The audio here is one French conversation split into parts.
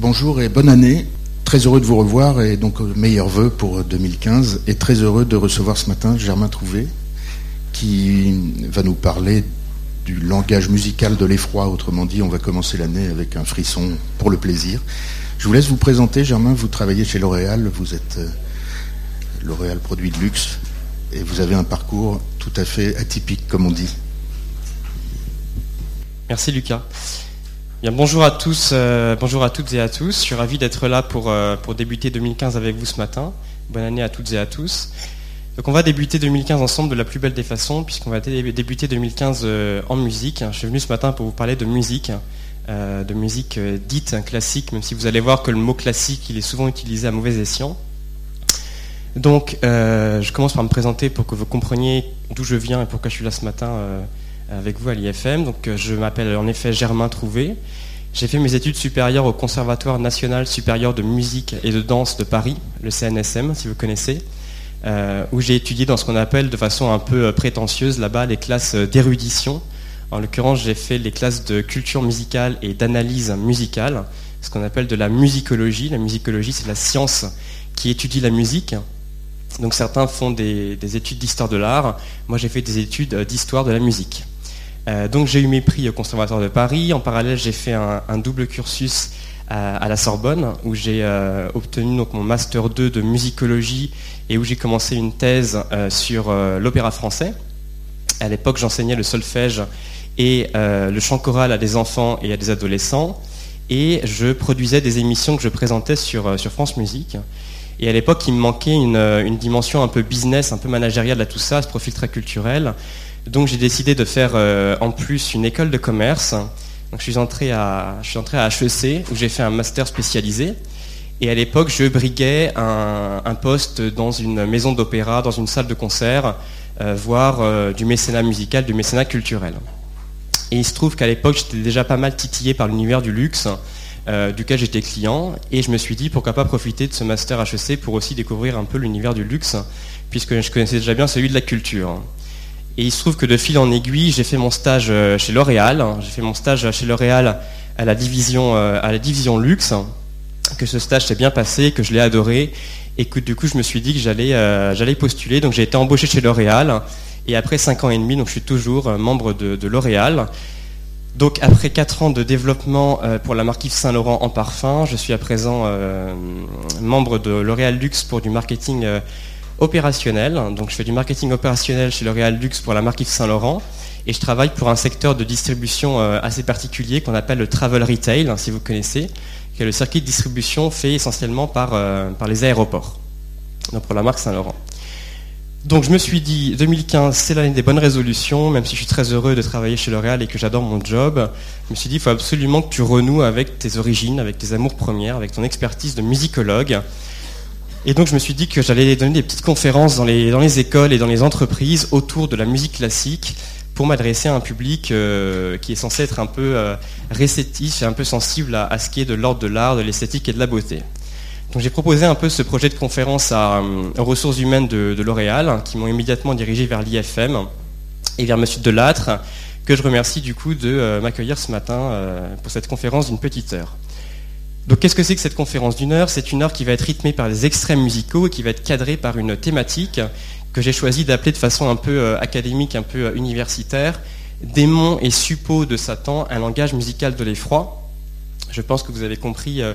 Bonjour et bonne année. Très heureux de vous revoir et donc euh, meilleurs vœux pour 2015 et très heureux de recevoir ce matin Germain Trouvé qui va nous parler du langage musical de l'effroi. Autrement dit, on va commencer l'année avec un frisson pour le plaisir. Je vous laisse vous présenter, Germain. Vous travaillez chez L'Oréal. Vous êtes euh, L'Oréal produit de luxe et vous avez un parcours tout à fait atypique, comme on dit. Merci Lucas bonjour à tous, euh, bonjour à toutes et à tous. Je suis ravi d'être là pour, euh, débuter 2015 avec vous ce matin. Bonne année à toutes et à tous. Donc on va débuter 2015 ensemble de la plus belle des façons, puisqu'on va débuter 2015 euh, en musique. Je suis venu ce matin pour vous parler de musique, de musique dite classique, même si vous allez voir que le mot classique, est souvent utilisé à mauvais escient. Donc je commence par me présenter pour que vous compreniez d'où je viens et pourquoi je suis là ce matin avec vous à l'IFM. Donc, euh, je m'appelle en effet Germain Trouvé. J'ai fait mes études supérieures au Conservatoire national supérieur de musique et de danse de Paris, le CNSM, si vous connaissez, euh, où j'ai étudié dans ce qu'on appelle de façon un peu euh, prétentieuse là-bas les classes d'érudition. En l'occurrence, j'ai fait les classes de culture musicale et d'analyse musicale, ce qu'on appelle de la musicologie. La musicologie, c'est la science qui étudie la musique. Donc certains font des études d'histoire de l'art. Moi, j'ai fait des études d'histoire de la musique. Euh, donc j'ai eu mes prix au Conservatoire de Paris. En parallèle, j'ai fait un, double cursus à, la Sorbonne, où j'ai euh, obtenu donc, mon master 2 de musicologie et où j'ai commencé une thèse euh, sur l'opéra français. À l'époque, j'enseignais le solfège et le chant choral à des enfants et à des adolescents. Et je produisais des émissions que je présentais sur, sur France Musique. Et à l'époque, il me manquait une, une, dimension un peu business, un peu managériale à tout ça, ce profil très culturel. Donc j'ai décidé de faire euh, en plus une école de commerce. Donc je suis entré à, HEC où j'ai fait un master spécialisé. Et à l'époque, je briguais un, poste dans une maison d'opéra, dans une salle de concert, euh, voire euh, du mécénat musical, du mécénat culturel. Et il se trouve qu'à l'époque, j'étais déjà pas mal titillé par l'univers du luxe, duquel j'étais client. Et je me suis dit, pourquoi pas profiter de ce master HEC pour aussi découvrir un peu l'univers du luxe, puisque je connaissais déjà bien celui de la culture. Et il se trouve que de fil en aiguille, j'ai fait mon stage euh, chez L'Oréal. J'ai fait mon stage chez L'Oréal à la division, euh, à la division luxe. Que ce stage s'est bien passé, que je l'ai adoré, et que du coup, je me suis dit que j'allais, euh, j'allais postuler. Donc, j'ai été embauché chez L'Oréal. Et après 5 ans et demi, donc je suis toujours membre de, L'Oréal. Donc après 4 ans de développement pour la marque Yves Saint Laurent en parfum, je suis à présent membre de L'Oréal Luxe pour du marketing opérationnel. Donc je fais du marketing opérationnel chez L'Oréal Luxe pour la marque Yves Saint Laurent. Et je travaille pour un secteur de distribution euh, assez particulier qu'on appelle le travel retail, hein, si vous connaissez, qui est le circuit de distribution fait essentiellement par, euh, par les aéroports, donc pour la marque Saint Laurent. Donc je me suis dit, 2015, c'est l'année des bonnes résolutions, même si je suis très heureux de travailler chez L'Oréal et que j'adore mon job. Je me suis dit, il faut absolument que tu renoues avec tes origines, avec tes amours premières, avec ton expertise de musicologue. Et donc je me suis dit que j'allais donner des petites conférences dans les, dans les écoles et dans les entreprises autour de la musique classique pour m'adresser à un public euh, qui est censé être un peu euh, réceptif et un peu sensible à, ce qui est de l'ordre de l'art, de l'esthétique et de la beauté. Donc j'ai proposé un peu ce projet de conférence à, euh, aux ressources humaines de, L'Oréal, qui m'ont immédiatement dirigé vers l'IFM et vers M. Delattre, que je remercie du coup de m'accueillir ce matin pour cette conférence d'une petite heure. Donc qu'est-ce que c'est que cette conférence d'une heure? C'est une heure qui va être rythmée par des extrêmes musicaux et qui va être cadrée par une thématique que j'ai choisi d'appeler de façon un peu euh, académique, un peu euh, universitaire, Démons et suppôts de Satan, un langage musical de l'effroi. Je pense que vous avez compris euh,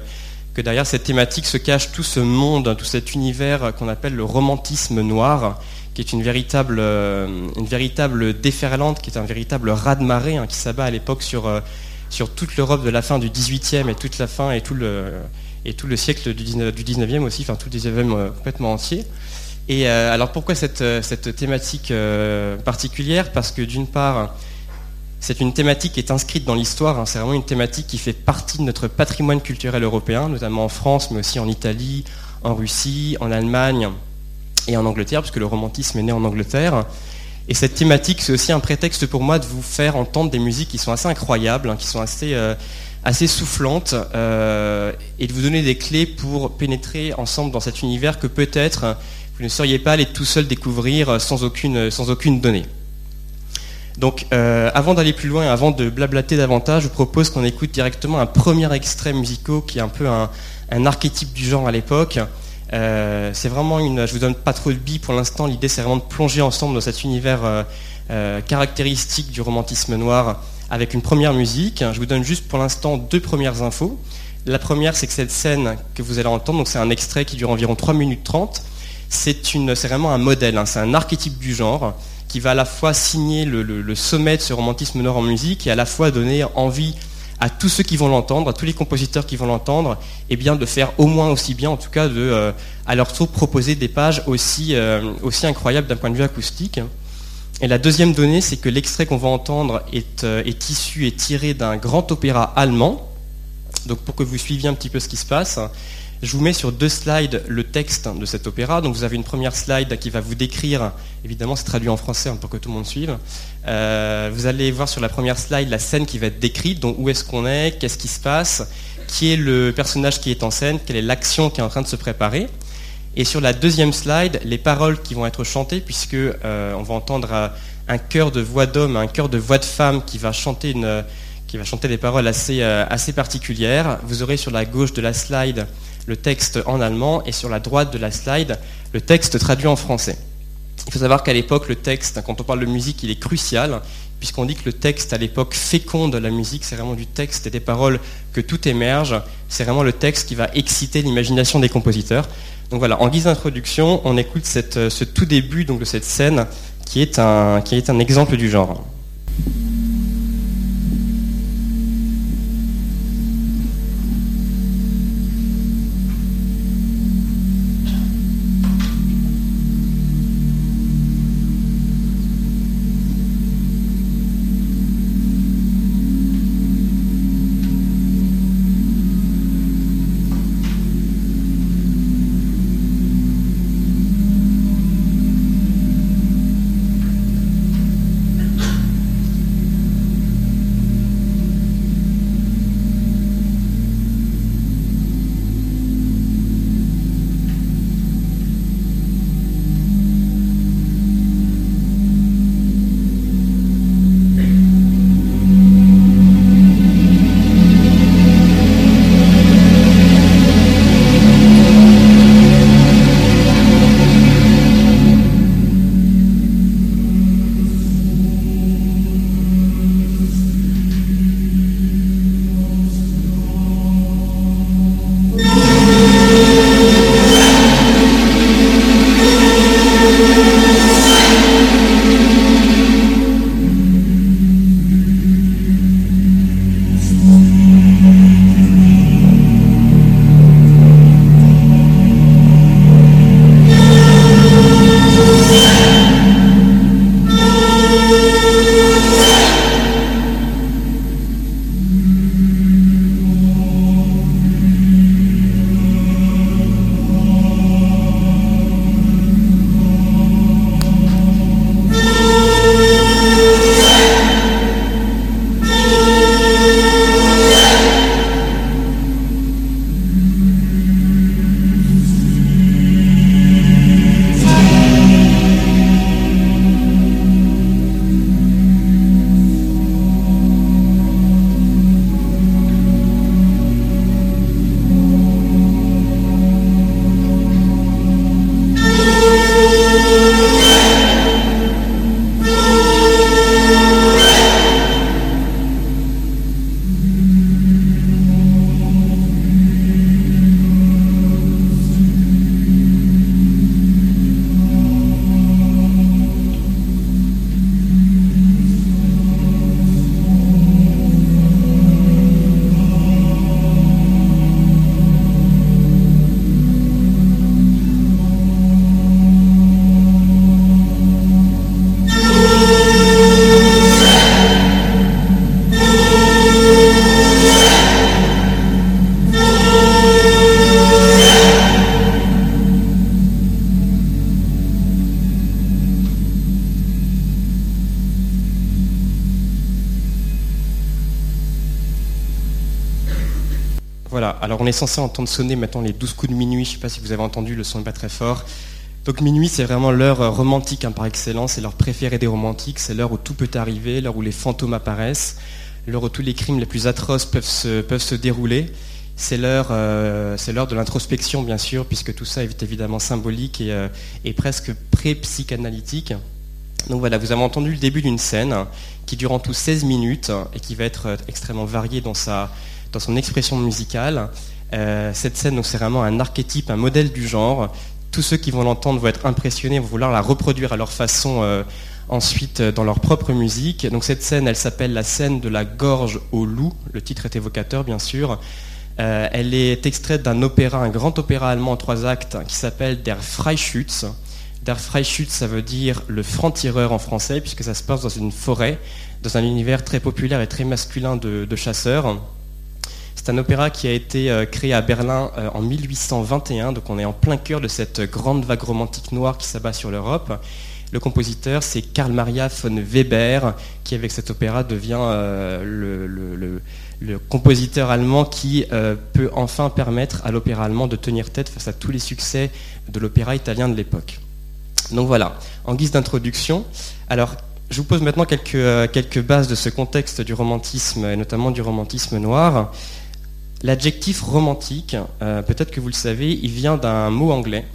que derrière cette thématique se cache tout ce monde, tout cet univers qu'on appelle le romantisme noir, qui est une véritable, une véritable déferlante, qui est un véritable raz-de-marée hein, qui s'abat à l'époque sur sur toute l'Europe de la fin du 18e et toute la fin et tout le, et tout le siècle du 19, e aussi, enfin tout le 19e euh, complètement entier. Et euh, alors pourquoi cette, euh, cette thématique particulière? Parce que d'une part, c'est une thématique qui est inscrite dans l'histoire, hein. c'est vraiment une thématique qui fait partie de notre patrimoine culturel européen, notamment en France, mais aussi en Italie, en Russie, en Allemagne et en Angleterre, puisque le romantisme est né en Angleterre. Et cette thématique, c'est aussi un prétexte pour moi de vous faire entendre des musiques qui sont assez incroyables, hein, qui sont assez, euh, soufflantes, euh, et de vous donner des clés pour pénétrer ensemble dans cet univers que peut-être vous ne seriez pas allé tout seul découvrir sans aucune, donnée. Donc, euh, avant d'aller plus loin avant de blablater davantage, je propose qu'on écoute directement un premier extrait musical qui est un peu un, archétype du genre à l'époque. Euh, c'est vraiment. Je vous donne pas trop de billes pour l'instant. L'idée, c'est vraiment de plonger ensemble dans cet univers euh, caractéristique du romantisme noir avec une première musique. Je vous donne juste pour l'instant deux premières infos. La première, c'est que cette scène que vous allez entendre, c'est un extrait qui dure environ 3 minutes 30. C'est vraiment un modèle, hein. c'est un archétype du genre qui va à la fois signer le, sommet de ce romantisme nord en musique et à la fois donner envie à tous ceux qui vont l'entendre, à tous les compositeurs qui vont l'entendre, eh bien de faire au moins aussi bien, en tout cas de, euh, à leur tour proposer des pages aussi, euh, aussi incroyables d'un point de vue acoustique. Et la deuxième donnée, c'est que l'extrait qu'on va entendre est, euh, est issu et tiré d'un grand opéra allemand. Donc pour que vous suiviez un petit peu ce qui se passe, je vous mets sur deux slides le texte de cet opéra. Donc vous avez une première slide qui va vous décrire, évidemment c'est traduit en français hein, pour que tout le monde suive. Euh, vous allez voir sur la première slide la scène qui va être décrite, donc où est-ce qu'on est, qu'est-ce qui se passe, qui est le personnage qui est en scène, quelle est l'action qui est en train de se préparer. Et sur la deuxième slide, les paroles qui vont être chantées, puisque euh, on va entendre un chœur de voix d'homme, un chœur de voix de femme qui va chanter une, qui va chanter des paroles assez, euh, assez particulières. Vous aurez sur la gauche de la slide le texte en allemand et sur la droite de la slide le texte traduit en français. Il faut savoir qu'à l'époque, le texte, quand on parle de musique, il est crucial, puisqu'on dit que le texte à l'époque féconde la musique, c'est vraiment du texte et des paroles que tout émerge, c'est vraiment le texte qui va exciter l'imagination des compositeurs. Donc voilà, en guise d'introduction, on écoute ce tout début donc, de cette scène qui est un, qui est un exemple du genre. On est censé entendre sonner maintenant les 12 coups de minuit. Je ne sais pas si vous avez entendu, le son n'est pas très fort. Donc minuit, c'est vraiment l'heure romantique hein, par excellence, c'est l'heure préférée des romantiques, c'est l'heure où tout peut arriver, l'heure où les fantômes apparaissent, l'heure où tous les crimes les plus atroces peuvent se, peuvent se dérouler. C'est l'heure, euh, de l'introspection, bien sûr, puisque tout ça est évidemment symbolique et, euh, presque pré-psychanalytique. Donc voilà, vous avez entendu le début d'une scène qui dure en tout 16 minutes et qui va être euh, extrêmement variée dans, sa, dans son expression musicale. cette scène, c'est vraiment un archétype, un modèle du genre. Tous ceux qui vont l'entendre vont être impressionnés, vont vouloir la reproduire à leur façon ensuite dans leur propre musique. Donc cette scène, elle s'appelle la scène de la gorge au loup. Le titre est évocateur, bien sûr. Euh, elle est extraite d'un opéra, un grand opéra allemand en trois actes qui s'appelle Der Freischütz. Der Freischütz, ça veut dire le franc-tireur en français, puisque ça se passe dans une forêt, dans un univers très populaire et très masculin de, chasseurs. C'est un opéra qui a été euh, créé à Berlin euh, en 1821, donc on est en plein cœur de cette grande vague romantique noire qui s'abat sur l'Europe. Le compositeur, c'est Karl Maria von Weber, qui avec cet opéra devient le, le compositeur allemand qui euh, peut enfin permettre à l'opéra allemand de tenir tête face à tous les succès de l'opéra italien de l'époque. Donc voilà, en guise d'introduction, alors je vous pose maintenant quelques, euh, quelques bases de ce contexte du romantisme, et notamment du romantisme noir. L'adjectif romantique, euh, peut-être que vous le savez, il vient d'un mot anglais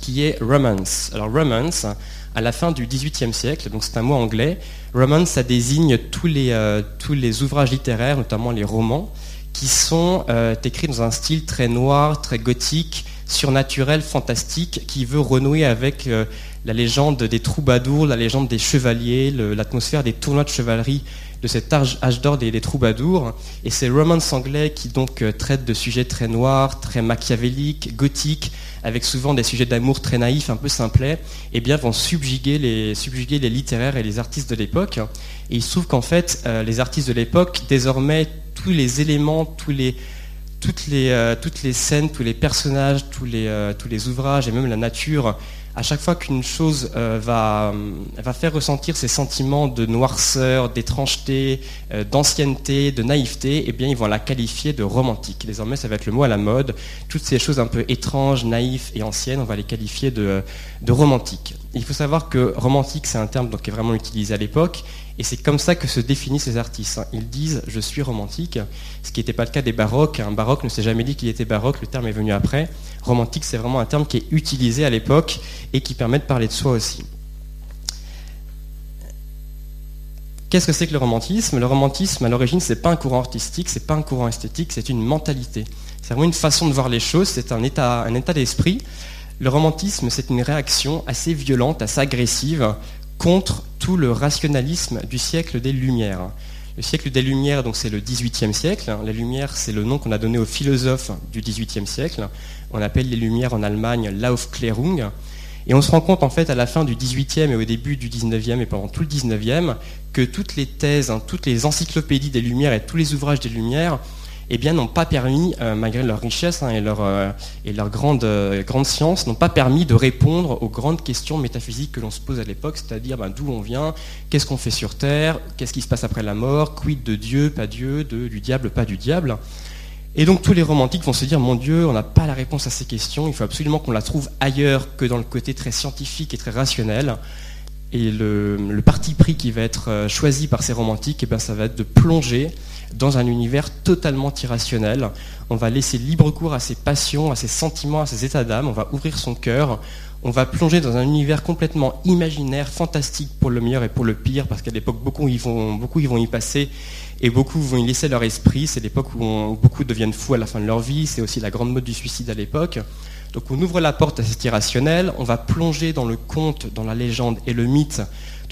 qui est romance. Alors romance, à la fin du XVIIIe siècle, donc c'est un mot anglais. Romance, ça désigne tous les, euh, tous les ouvrages littéraires, notamment les romans, qui sont euh, écrits dans un style très noir, très gothique, surnaturel, fantastique, qui veut renouer avec la légende des troubadours, la légende des chevaliers, l'atmosphère des tournois de chevalerie de cet âge, d'or des, troubadours. Et ces romans anglais qui donc traitent de sujets très noirs, très machiavéliques, gothiques, avec souvent des sujets d'amour très naïfs, un peu simplets, eh bien, vont subjuguer les, littéraires et les artistes de l'époque. Et il se trouve qu'en fait, euh, les artistes de l'époque, désormais, tous les éléments, euh, toutes les scènes, tous les personnages, euh, tous les ouvrages et même la nature à chaque fois qu'une chose euh, va, va, faire ressentir ces sentiments de noirceur, d'étrangeté, euh, d'ancienneté, de naïveté, eh bien, ils vont la qualifier de romantique. Désormais, ça va être le mot à la mode. Toutes ces choses un peu étranges, naïves et anciennes, on va les qualifier de, de romantique. Il faut savoir que romantique, c'est un terme donc, qui est vraiment utilisé à l'époque, et c'est comme ça que se définissent ces artistes. Hein. Ils disent je suis romantique, ce qui n'était pas le cas des baroques. Un baroque ne s'est jamais dit qu'il était baroque, le terme est venu après. Romantique, c'est vraiment un terme qui est utilisé à l'époque et qui permet de parler de soi aussi. Qu'est-ce que c'est que le romantisme? Le romantisme, à l'origine, ce n'est pas un courant artistique, ce n'est pas un courant esthétique, c'est une mentalité. C'est vraiment une façon de voir les choses, c'est un état, un état d'esprit. Le romantisme, c'est une réaction assez violente, assez agressive contre tout le rationalisme du siècle des Lumières. Le siècle des Lumières, donc c'est le XVIIIe siècle. Les Lumières, c'est le nom qu'on a donné aux philosophes du XVIIIe siècle. On appelle les Lumières en Allemagne l'Aufklärung. Et on se rend compte en fait à la fin du XVIIIe et au début du XIXe et pendant tout le XIXe que toutes les thèses, hein, toutes les encyclopédies des Lumières et tous les ouvrages des Lumières eh n'ont pas permis, euh, malgré leur richesse hein, et leur, euh, euh, grande science, n'ont pas permis de répondre aux grandes questions métaphysiques que l'on se pose à l'époque, c'est-à-dire ben, d'où on vient, qu'est-ce qu'on fait sur Terre, qu'est-ce qui se passe après la mort, quid de Dieu, pas Dieu, du diable, pas du diable. Et donc tous les romantiques vont se dire, mon Dieu, on n'a pas la réponse à ces questions, il faut absolument qu'on la trouve ailleurs que dans le côté très scientifique et très rationnel. Et le, parti pris qui va être choisi par ces romantiques, eh ben, ça va être de plonger dans un univers totalement irrationnel. On va laisser libre cours à ses passions, à ses sentiments, à ses états d'âme, on va ouvrir son cœur, on va plonger dans un univers complètement imaginaire, fantastique pour le meilleur et pour le pire, parce qu'à l'époque, beaucoup, vont, beaucoup vont y passer et beaucoup vont y laisser leur esprit. C'est l'époque où, beaucoup deviennent fous à la fin de leur vie, c'est aussi la grande mode du suicide à l'époque. Donc on ouvre la porte à cet irrationnel, on va plonger dans le conte, dans la légende et le mythe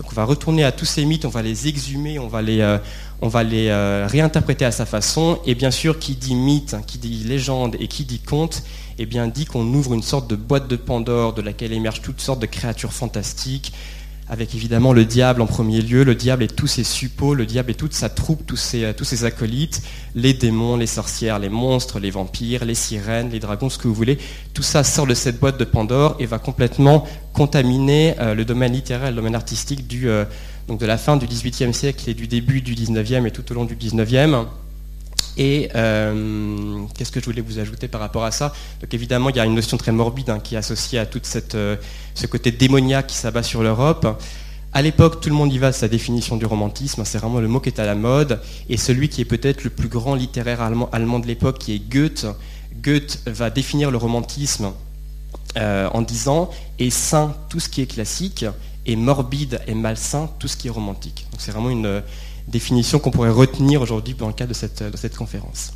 donc on va retourner à tous ces mythes, on va les exhumer, on va les, euh, euh, réinterpréter à sa façon. Et bien sûr, qui dit mythe, qui dit légende et qui dit conte, eh bien dit qu'on ouvre une sorte de boîte de Pandore de laquelle émergent toutes sortes de créatures fantastiques, avec évidemment le diable en premier lieu, le diable et tous ses suppôts, le diable et toute sa troupe, tous ses, euh, tous ses acolytes, les démons, les sorcières, les monstres, les vampires, les sirènes, les dragons, ce que vous voulez. Tout ça sort de cette boîte de Pandore et va complètement contaminer euh, le domaine littéraire, le domaine artistique euh, de la fin du XVIIIe siècle et du début du XIXe et tout au long du XIXe. Et euh, qu'est-ce que je voulais vous ajouter par rapport à ça? Donc évidemment, il y a une notion très morbide hein, qui est associée à tout euh, ce côté démoniaque qui s'abat sur l'Europe. À l'époque, tout le monde y va, sa définition du romantisme, c'est vraiment le mot qui est à la mode, et celui qui est peut-être le plus grand littéraire allemand, de l'époque, qui est Goethe. Goethe va définir le romantisme euh, en disant est sain tout ce qui est classique, et morbide et malsain tout ce qui est romantique. Donc c'est vraiment une, définition qu'on pourrait retenir aujourd'hui dans le cadre de cette, conférence.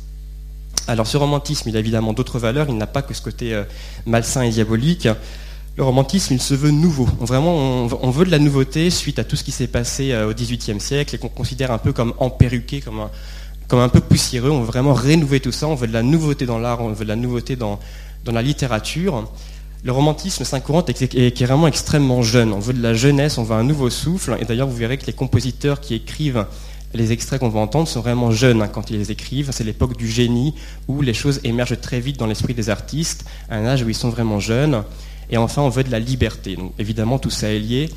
Alors ce romantisme, il a évidemment d'autres valeurs, il n'a pas que ce côté euh, malsain et diabolique. Le romantisme, il se veut nouveau. vraiment, on, veut de la nouveauté suite à tout ce qui s'est passé euh, au XVIIIe siècle et qu'on considère un peu comme emperruqué, comme un, comme un peu poussiéreux. On veut vraiment rénover tout ça. On veut de la nouveauté dans l'art, on veut de la nouveauté dans, dans la littérature. Le romantisme, courant qui est vraiment extrêmement jeune. On veut de la jeunesse, on veut un nouveau souffle. Et d'ailleurs, vous verrez que les compositeurs qui écrivent les extraits qu'on va entendre sont vraiment jeunes hein, quand ils les écrivent. C'est l'époque du génie où les choses émergent très vite dans l'esprit des artistes, à un âge où ils sont vraiment jeunes. Et enfin, on veut de la liberté. Donc, évidemment, tout ça est lié.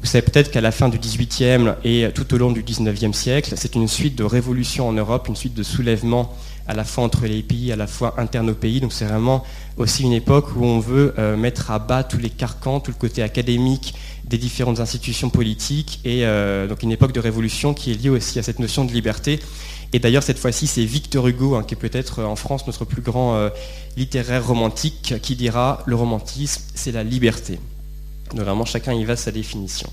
Vous savez peut-être qu'à la fin du XVIIIe et tout au long du XIXe siècle, c'est une suite de révolutions en Europe, une suite de soulèvements à la fois entre les pays, à la fois interne aux pays. Donc c'est vraiment aussi une époque où on veut euh, mettre à bas tous les carcans, tout le côté académique des différentes institutions politiques, et euh, donc une époque de révolution qui est liée aussi à cette notion de liberté. Et d'ailleurs cette fois-ci c'est Victor Hugo, hein, qui est peut-être euh, en France notre plus grand littéraire romantique, qui dira le romantisme c'est la liberté. Donc vraiment chacun y va sa définition.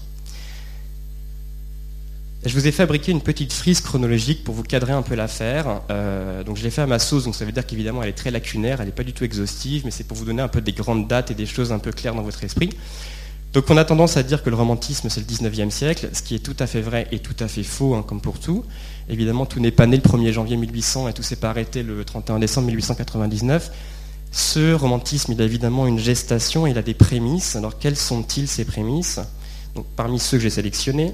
Je vous ai fabriqué une petite frise chronologique pour vous cadrer un peu l'affaire. Euh, donc je l'ai fait à ma sauce, donc ça veut dire qu'évidemment elle est très lacunaire, elle n'est pas du tout exhaustive, mais c'est pour vous donner un peu des grandes dates et des choses un peu claires dans votre esprit. Donc on a tendance à dire que le romantisme c'est le 19e siècle, ce qui est tout à fait vrai et tout à fait faux, hein, comme pour tout. Évidemment, tout n'est pas né le 1er janvier 1800 et tout s'est pas arrêté le 31 décembre 1899. Ce romantisme, il a évidemment une gestation, il a des prémices. Alors quelles sont-ils ces prémices? Parmi ceux que j'ai sélectionnés,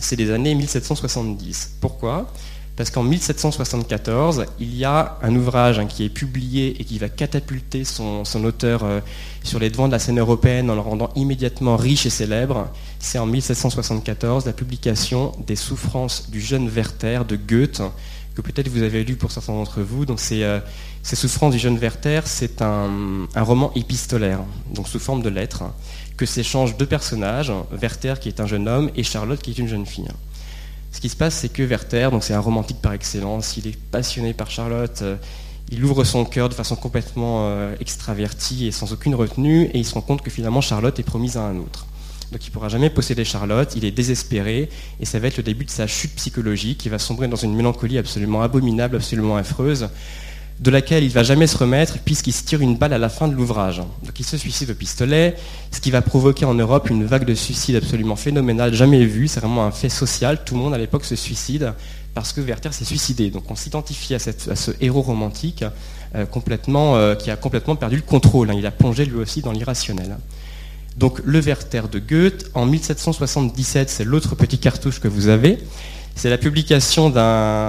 c'est les années 1770. Pourquoi? Parce qu'en 1774, il y a un ouvrage hein, qui est publié et qui va catapulter son, auteur euh, sur les devants de la scène européenne en le rendant immédiatement riche et célèbre. C'est en 1774 la publication des souffrances du jeune Werther de Goethe, que peut-être vous avez lu pour certains d'entre vous. Donc c'est euh, Ces souffrances du jeune Werther, c'est un, un, roman épistolaire, donc sous forme de lettres que s'échangent deux personnages, Werther qui est un jeune homme et Charlotte qui est une jeune fille. Ce qui se passe, c'est que Werther, donc c'est un romantique par excellence, il est passionné par Charlotte, euh, il ouvre son cœur de façon complètement euh, extravertie et sans aucune retenue, et il se rend compte que finalement Charlotte est promise à un autre. Donc il ne pourra jamais posséder Charlotte, il est désespéré, et ça va être le début de sa chute psychologique, il va sombrer dans une mélancolie absolument abominable, absolument affreuse, de laquelle il va jamais se remettre puisqu'il se tire une balle à la fin de l'ouvrage. Donc il se suicide au pistolet, ce qui va provoquer en Europe une vague de suicides absolument phénoménale, jamais vue. C'est vraiment un fait social. Tout le monde à l'époque se suicide parce que Werther s'est suicidé. Donc on s'identifie à, ce héros romantique euh, euh, qui a complètement perdu le contrôle. Hein. Il a plongé lui aussi dans l'irrationnel. Donc le Werther de Goethe, en 1777, c'est l'autre petit cartouche que vous avez. C'est la publication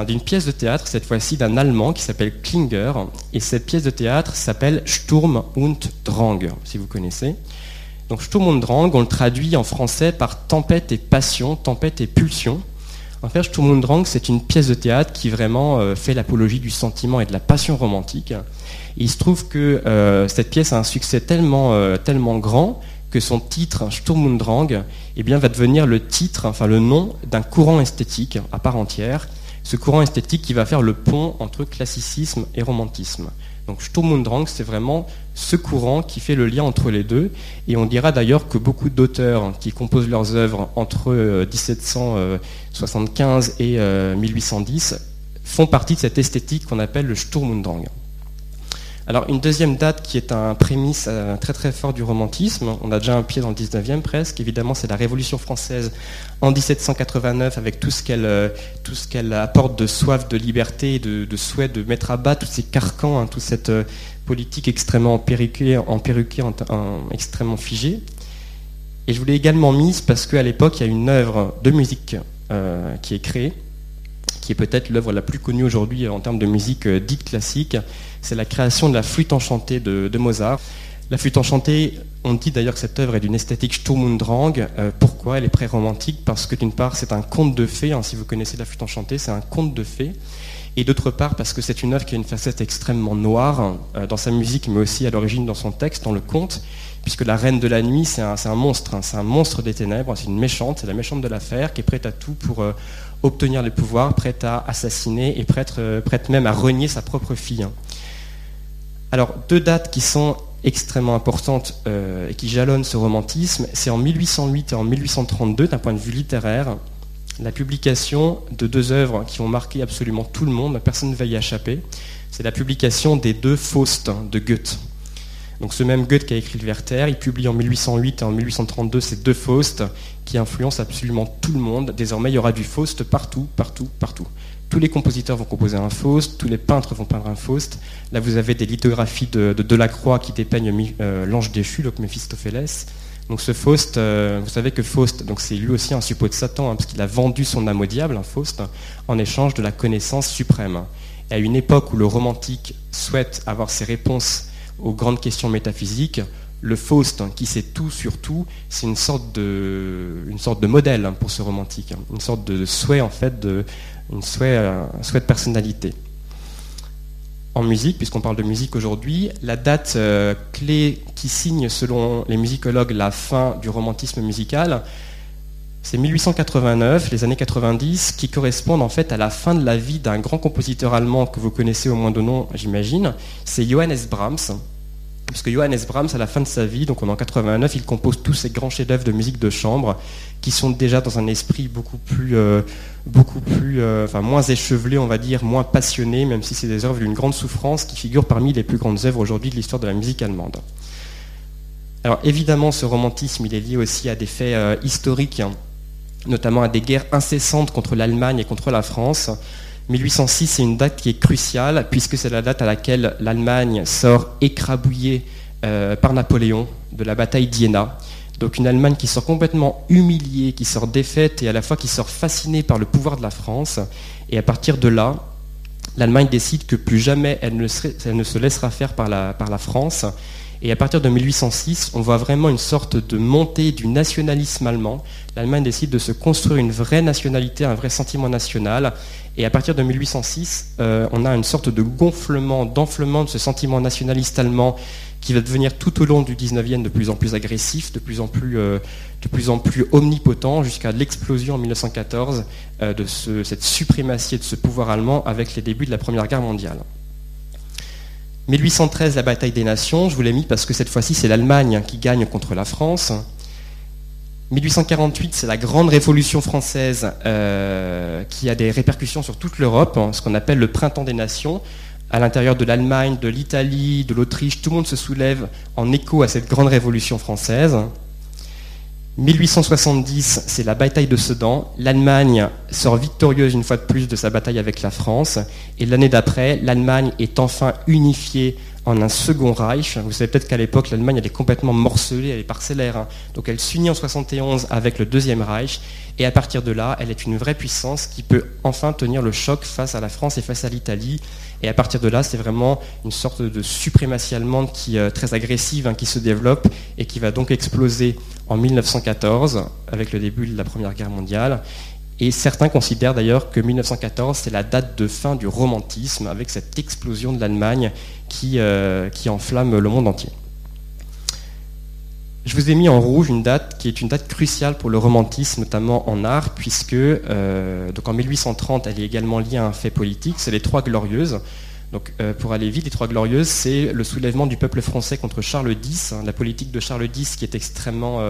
d'une pièce de théâtre, cette fois-ci d'un Allemand qui s'appelle Klinger. Et cette pièce de théâtre s'appelle Sturm und Drang, si vous connaissez. Donc Sturm und Drang, on le traduit en français par tempête et passion, tempête et pulsion. En fait, Sturm und Drang, c'est une pièce de théâtre qui vraiment euh, fait l'apologie du sentiment et de la passion romantique. il se trouve que euh, cette pièce a un succès tellement, euh, tellement grand que son titre, Sturm und Drang, eh bien, va devenir le titre, enfin le nom d'un courant esthétique à part entière. Ce courant esthétique qui va faire le pont entre classicisme et romantisme. Donc Sturm und Drang, c'est vraiment ce courant qui fait le lien entre les deux. Et on dira d'ailleurs que beaucoup d'auteurs qui composent leurs œuvres entre 1775 euh, et 1810 euh, font partie de cette esthétique qu'on appelle le Sturm und Drang. Alors une deuxième date qui est un prémisse euh, très très fort du romantisme, on a déjà un pied dans le 19e presque, évidemment c'est la Révolution française en 1789 avec tout ce qu'elle euh, tout ce qu'elle apporte de soif de liberté, de, de, souhait de mettre à bas tous ces carcans, hein, toute cette euh, politique extrêmement perruquée, en, extrêmement figée. Et je voulais également mise parce qu'à l'époque il y a une œuvre de musique qui est créée, qui est peut-être l'œuvre la plus connue aujourd'hui en termes de musique dite classique, c'est la création de la flûte enchantée de, Mozart. La flûte enchantée, on dit d'ailleurs que cette œuvre est d'une esthétique Sturm und Drang. Euh, pourquoi Elle est pré-romantique parce que d'une part c'est un conte de fées, hein, si vous connaissez la flûte enchantée, c'est un conte de fées. et d'autre part parce que c'est une œuvre qui a une facette extrêmement noire euh, dans sa musique, mais aussi à l'origine dans son texte, dans le conte, puisque la reine de la nuit, c'est un, monstre, hein. c'est un monstre des ténèbres, c'est une méchante, c'est la méchante de l'affaire, qui est prête à tout pour euh, obtenir le pouvoir, prête à assassiner et prête, euh, prête même à renier sa propre fille. Hein. Alors, deux dates qui sont extrêmement importantes et qui jalonnent ce romantisme, c'est en 1808 et en 1832 d'un point de vue littéraire la publication de deux œuvres qui ont marqué absolument tout le monde, personne ne va y échapper. C'est la publication des deux Faust de Goethe. Donc ce même Goethe qui a écrit le Werther, il publie en 1808 et en 1832 ces deux Faust qui influencent absolument tout le monde. Désormais, il y aura du Faust partout, partout, partout. Tous les compositeurs vont composer un Faust, tous les peintres vont peindre un Faust. Là, vous avez des lithographies de, Delacroix qui dépeignent euh, l'ange déchu, donc Méphistophélès. Donc ce Faust, euh, vous savez que Faust, c'est lui aussi un suppôt de Satan, hein, parce qu'il a vendu son âme au diable, un Faust, en échange de la connaissance suprême. Et à une époque où le romantique souhaite avoir ses réponses aux grandes questions métaphysiques, le Faust, qui sait tout sur tout, c'est une sorte de, une sorte de modèle hein, pour ce romantique, hein. une sorte de souhait en fait, de, une souhait, euh, un souhait de personnalité en musique, puisqu'on parle de musique aujourd'hui, la date euh, clé qui signe, selon les musicologues, la fin du romantisme musical, c'est 1889, les années 90, qui correspondent en fait à la fin de la vie d'un grand compositeur allemand que vous connaissez au moins de nom, j'imagine. C'est Johannes Brahms. Parce que Johannes Brahms, à la fin de sa vie, donc en 89, il compose tous ces grands chefs-d'œuvre de musique de chambre qui sont déjà dans un esprit beaucoup plus, euh, beaucoup plus, euh, moins échevelé, on va dire, moins passionné, même si c'est des œuvres d'une grande souffrance qui figurent parmi les plus grandes œuvres aujourd'hui de l'histoire de la musique allemande. Alors évidemment, ce romantisme, il est lié aussi à des faits euh, historiques, notamment à des guerres incessantes contre l'Allemagne et contre la France. 1806, c'est une date qui est cruciale, puisque c'est la date à laquelle l'Allemagne sort écrabouillée par Napoléon de la bataille d'Iéna. Donc une Allemagne qui sort complètement humiliée, qui sort défaite et à la fois qui sort fascinée par le pouvoir de la France. Et à partir de là, l'Allemagne décide que plus jamais elle ne, se laissera faire par la, par la France. Et à partir de 1806, on voit vraiment une sorte de montée du nationalisme allemand. L'Allemagne décide de se construire une vraie nationalité, un vrai sentiment national. Et à partir de 1806, euh, on a une sorte de gonflement, d'enflement de ce sentiment nationaliste allemand qui va devenir tout au long du 19e de plus en plus agressif, de plus en plus, euh, omnipotent, jusqu'à l'explosion en 1914 euh, de cette suprématie de ce pouvoir allemand avec les débuts de la Première Guerre mondiale. 1813, la bataille des nations, je vous l'ai mis parce que cette fois-ci c'est l'Allemagne qui gagne contre la France. 1848, c'est la grande révolution française euh, qui a des répercussions sur toute l'Europe, hein, ce qu'on appelle le printemps des nations à l'intérieur de l'Allemagne, de l'Italie, de l'Autriche, tout le monde se soulève en écho à cette grande révolution française. 1870, c'est la bataille de Sedan. L'Allemagne sort victorieuse une fois de plus de sa bataille avec la France. Et l'année d'après, l'Allemagne est enfin unifiée en un second Reich. Vous savez peut-être qu'à l'époque, l'Allemagne, elle est complètement morcelée, elle est parcellaire. Hein. Donc elle s'unit en 71 avec le deuxième Reich. Et à partir de là, elle est une vraie puissance qui peut enfin tenir le choc face à la France et face à l'Italie. Et à partir de là, c'est vraiment une sorte de suprématie allemande qui est euh, très agressive, hein, qui se développe et qui va donc exploser en 1914 avec le début de la Première Guerre mondiale. Et certains considèrent d'ailleurs que 1914, c'est la date de fin du romantisme, avec cette explosion de l'Allemagne qui, euh, qui enflamme le monde entier. Je vous ai mis en rouge une date qui est une date cruciale pour le romantisme, notamment en art, puisque euh, donc en 1830, elle est également liée à un fait politique, c'est les Trois Glorieuses. Donc, euh, pour aller vite, les Trois Glorieuses, c'est le soulèvement du peuple français contre Charles X, hein, la politique de Charles X qui est extrêmement,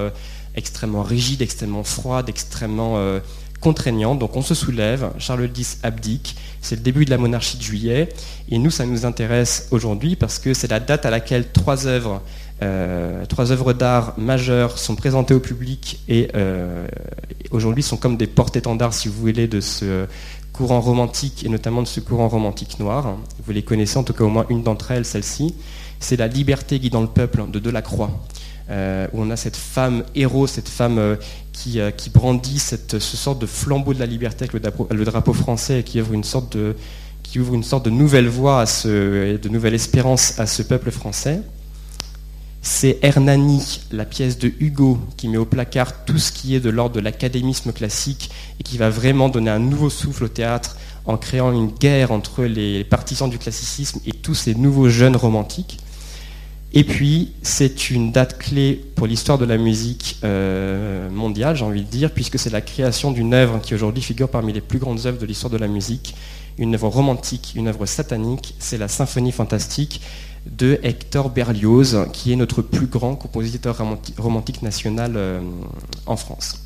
extrêmement rigide, extrêmement froide, extrêmement contraignant. Donc on se soulève, Charles X abdique, c'est le début de la monarchie de juillet, et nous ça nous intéresse aujourd'hui parce que c'est la date à laquelle trois œuvres, euh, trois œuvres d'art majeures sont présentées au public et euh, aujourd'hui sont comme des porte-étendards, si vous voulez, de ce courant romantique et notamment de ce courant romantique noir. Vous les connaissez, en tout cas au moins une d'entre elles, celle-ci. C'est La liberté guidant le peuple de Delacroix. Euh, où on a cette femme héros, cette femme qui, brandit cette, ce sorte de flambeau de la liberté avec le drapeau, français et qui ouvre une sorte de, qui ouvre une sorte de nouvelle voie, à ce, de nouvelle espérance à ce peuple français. C'est Hernani, la pièce de Hugo, qui met au placard tout ce qui est de l'ordre de l'académisme classique et qui va vraiment donner un nouveau souffle au théâtre en créant une guerre entre les partisans du classicisme et tous ces nouveaux jeunes romantiques. Et puis, c'est une date clé pour l'histoire de la musique euh, mondiale, j'ai envie de dire, puisque c'est la création d'une œuvre qui aujourd'hui figure parmi les plus grandes œuvres de l'histoire de la musique, une œuvre romantique, une œuvre satanique, c'est la symphonie fantastique de Hector Berlioz, qui est notre plus grand compositeur romantique national euh, en France.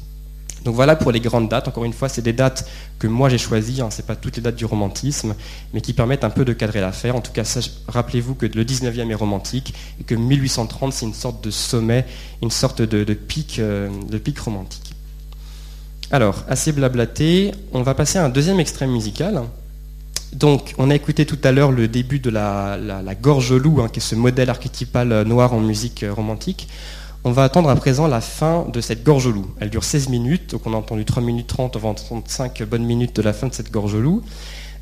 Donc voilà pour les grandes dates. Encore une fois, c'est des dates que moi j'ai choisies, hein. ce n'est pas toutes les dates du romantisme, mais qui permettent un peu de cadrer l'affaire. En tout cas, rappelez-vous que le 19e est romantique et que 1830 c'est une sorte de sommet, une sorte de, pic, euh, de pic romantique. Alors, assez blablaté, on va passer à un deuxième extrême musical. Donc, on a écouté tout à l'heure le début de la, gorge loup, hein, qui est ce modèle archétypal euh, noir en musique euh, romantique. On va attendre à présent la fin de cette gorge loup. Elle dure 16 minutes, donc on a entendu 3 minutes 30, on va entendre 5 bonnes minutes de la fin de cette gorge loup.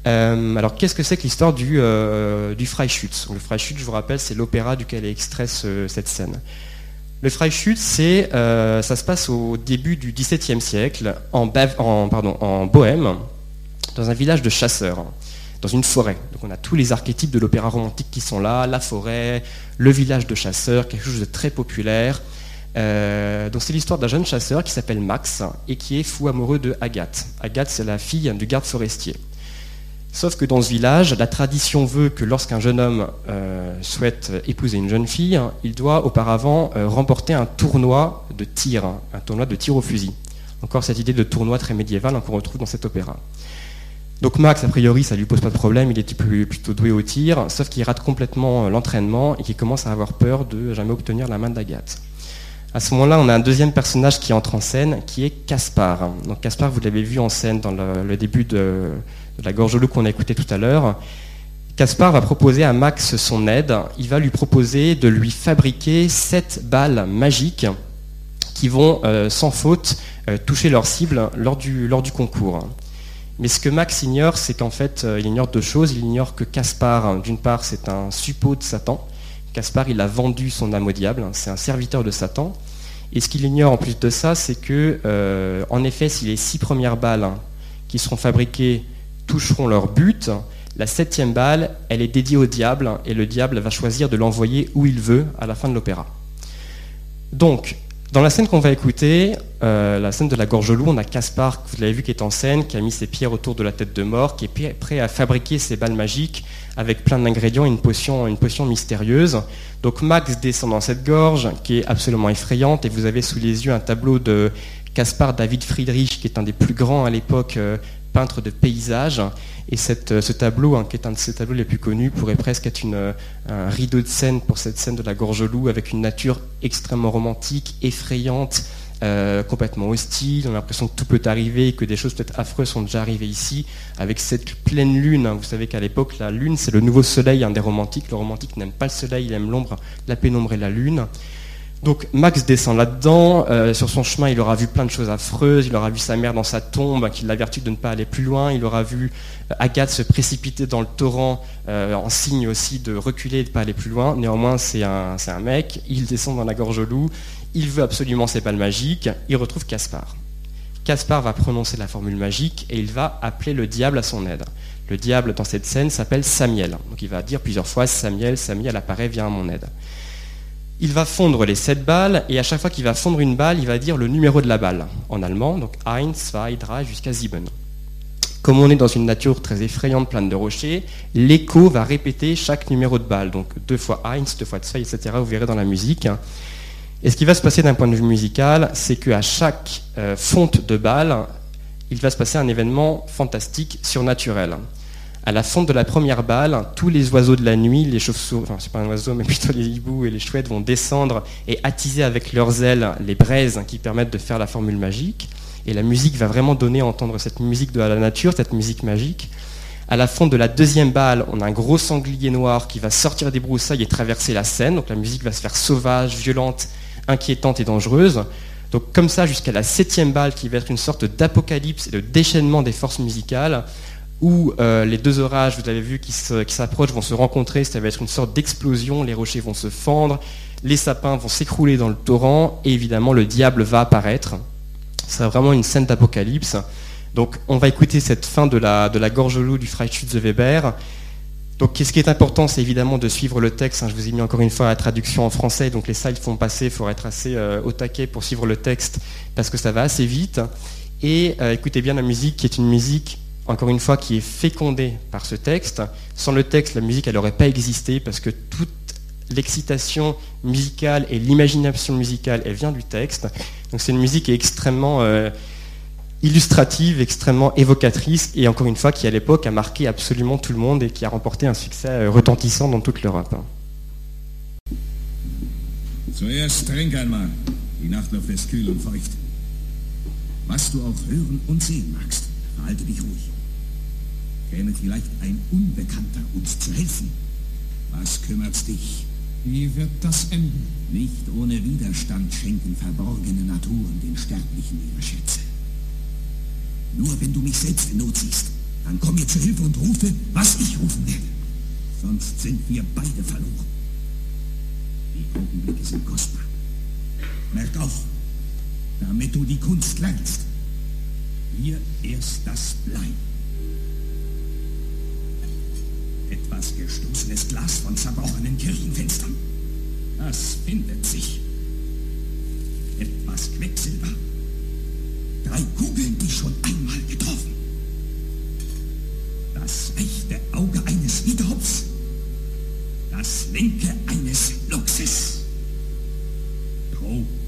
Euh, alors qu'est-ce que c'est que l'histoire du, euh, du Freischütz? Le Freischütz, je vous rappelle, c'est l'opéra duquel est extrait cette scène. Le Freischütz, ça se passe au début du XVIIe siècle, en, pardon, en Bohème, dans un village de chasseurs dans une forêt. Donc on a tous les archétypes de l'opéra romantique qui sont là, la forêt, le village de chasseurs, quelque chose de très populaire. Euh, donc c'est l'histoire d'un jeune chasseur qui s'appelle Max et qui est fou amoureux de Agathe. Agathe, c'est la fille du garde forestier. Sauf que dans ce village, la tradition veut que lorsqu'un jeune homme euh, souhaite épouser une jeune fille, il doit auparavant euh, remporter un tournoi de tir, un tournoi de tir au fusil. Encore cette idée de tournoi très médiéval qu'on retrouve dans cet opéra. Donc Max, a priori, ça lui pose pas de problème, il était plutôt doué au tir, sauf qu'il rate complètement l'entraînement et qu'il commence à avoir peur de jamais obtenir la main d'Agathe. À ce moment-là, on a un deuxième personnage qui entre en scène, qui est Caspar. Donc Caspar, vous l'avez vu en scène dans le, début de, la gorge loup qu'on a écouté tout à l'heure. Caspar va proposer à Max son aide. Il va lui proposer de lui fabriquer sept balles magiques qui vont euh, sans faute euh, toucher leur cible lors du concours. Mais ce que Max ignore, c'est qu'en fait, euh, il ignore deux choses. Il ignore que Caspar, d'une part, c'est un suppôt de Satan, Caspar, il a vendu son âme au diable, c'est un serviteur de Satan. Et ce qu'il ignore en plus de ça, c'est que, euh, en effet, si les six premières balles qui seront fabriquées toucheront leur but, la septième balle, elle est dédiée au diable, et le diable va choisir de l'envoyer où il veut à la fin de l'opéra. Donc, dans la scène qu'on va écouter, euh, la scène de la gorge loup, on a Caspar, vous l'avez vu, qui est en scène, qui a mis ses pierres autour de la tête de mort, qui est prêt à fabriquer ses balles magiques avec plein d'ingrédients, une potion, une potion mystérieuse. Donc Max descend dans cette gorge, qui est absolument effrayante, et vous avez sous les yeux un tableau de Caspar David Friedrich, qui est un des plus grands à l'époque euh, peintre de paysages. Et euh, ce tableau, hein, qui est un de ses tableaux les plus connus, pourrait presque être euh, un rideau de scène pour cette scène de la gorge loup, avec une nature extrêmement romantique, effrayante, euh, complètement hostile. On a l'impression que tout peut arriver, que des choses peut-être affreuses sont déjà arrivées ici, avec cette pleine lune. Hein. Vous savez qu'à l'époque, la lune, c'est le nouveau soleil des romantiques. Le romantique n'aime pas le soleil, il aime l'ombre, la pénombre et la lune. Donc Max descend là-dedans, euh, sur son chemin il aura vu plein de choses affreuses, il aura vu sa mère dans sa tombe, qui l'avertit de ne pas aller plus loin, il aura vu euh, Agathe se précipiter dans le torrent euh, en signe aussi de reculer et de ne pas aller plus loin. Néanmoins c'est un, mec, il descend dans la gorge loup, il veut absolument ses balles magiques, il retrouve Caspar. Caspar va prononcer la formule magique et il va appeler le diable à son aide. Le diable dans cette scène s'appelle Samiel. Donc il va dire plusieurs fois Samiel, Samiel apparaît, viens à mon aide il va fondre les sept balles, et à chaque fois qu'il va fondre une balle, il va dire le numéro de la balle, en allemand, donc 1, 2, 3 jusqu'à 7. Comme on est dans une nature très effrayante, pleine de rochers, l'écho va répéter chaque numéro de balle, donc deux fois 1, deux fois 2, etc. Vous verrez dans la musique. Et ce qui va se passer d'un point de vue musical, c'est qu'à chaque euh, fonte de balle, il va se passer un événement fantastique, surnaturel. À la fonte de la première balle, tous les oiseaux de la nuit, les chauves-souris, enfin c'est pas un oiseau, mais plutôt les hiboux et les chouettes vont descendre et attiser avec leurs ailes les braises qui permettent de faire la formule magique. Et la musique va vraiment donner à entendre cette musique de la nature, cette musique magique. À la fonte de la deuxième balle, on a un gros sanglier noir qui va sortir des broussailles et traverser la scène. Donc la musique va se faire sauvage, violente, inquiétante et dangereuse. Donc comme ça jusqu'à la septième balle qui va être une sorte d'apocalypse et de déchaînement des forces musicales où euh, les deux orages, vous avez vu, qui s'approchent, vont se rencontrer, ça va être une sorte d'explosion, les rochers vont se fendre, les sapins vont s'écrouler dans le torrent, et évidemment le diable va apparaître. C'est vraiment une scène d'apocalypse. Donc on va écouter cette fin de la, gorge loup du Freischütz de Weber. Donc ce qui est important, c'est évidemment de suivre le texte. Je vous ai mis encore une fois la traduction en français, donc les slides font passer, il faut être assez euh, au taquet pour suivre le texte, parce que ça va assez vite. Et euh, écoutez bien la musique, qui est une musique, encore une fois, qui est fécondée par ce texte. Sans le texte, la musique, n'aurait pas existé, parce que toute l'excitation musicale et l'imagination musicale, elle vient du texte. Donc c'est une musique extrêmement euh, illustrative, extrêmement évocatrice, et encore une fois, qui à l'époque a marqué absolument tout le monde et qui a remporté un succès euh, retentissant dans toute l'Europe. Zuerst. Die ist kühl und du auch hören und sehen magst, dich ruhig. Käme vielleicht ein Unbekannter uns zu helfen. Was kümmert's dich? Wie wird das enden? Nicht ohne Widerstand schenken verborgene Naturen den Sterblichen ihre Schätze. Nur wenn du mich selbst in Not siehst, dann komm mir zu Hilfe und rufe, was ich rufen werde. Sonst sind wir beide verloren. Die Augenblicke sind kostbar. Merk auf, damit du die Kunst lernst. Hier erst das Blei. Etwas gestoßenes Glas von zerbrochenen Kirchenfenstern. Das findet sich. Etwas Quecksilber. Drei Kugeln, die schon einmal getroffen. Das rechte Auge eines Wiedehopfs. Das linke eines Luxus. Probatum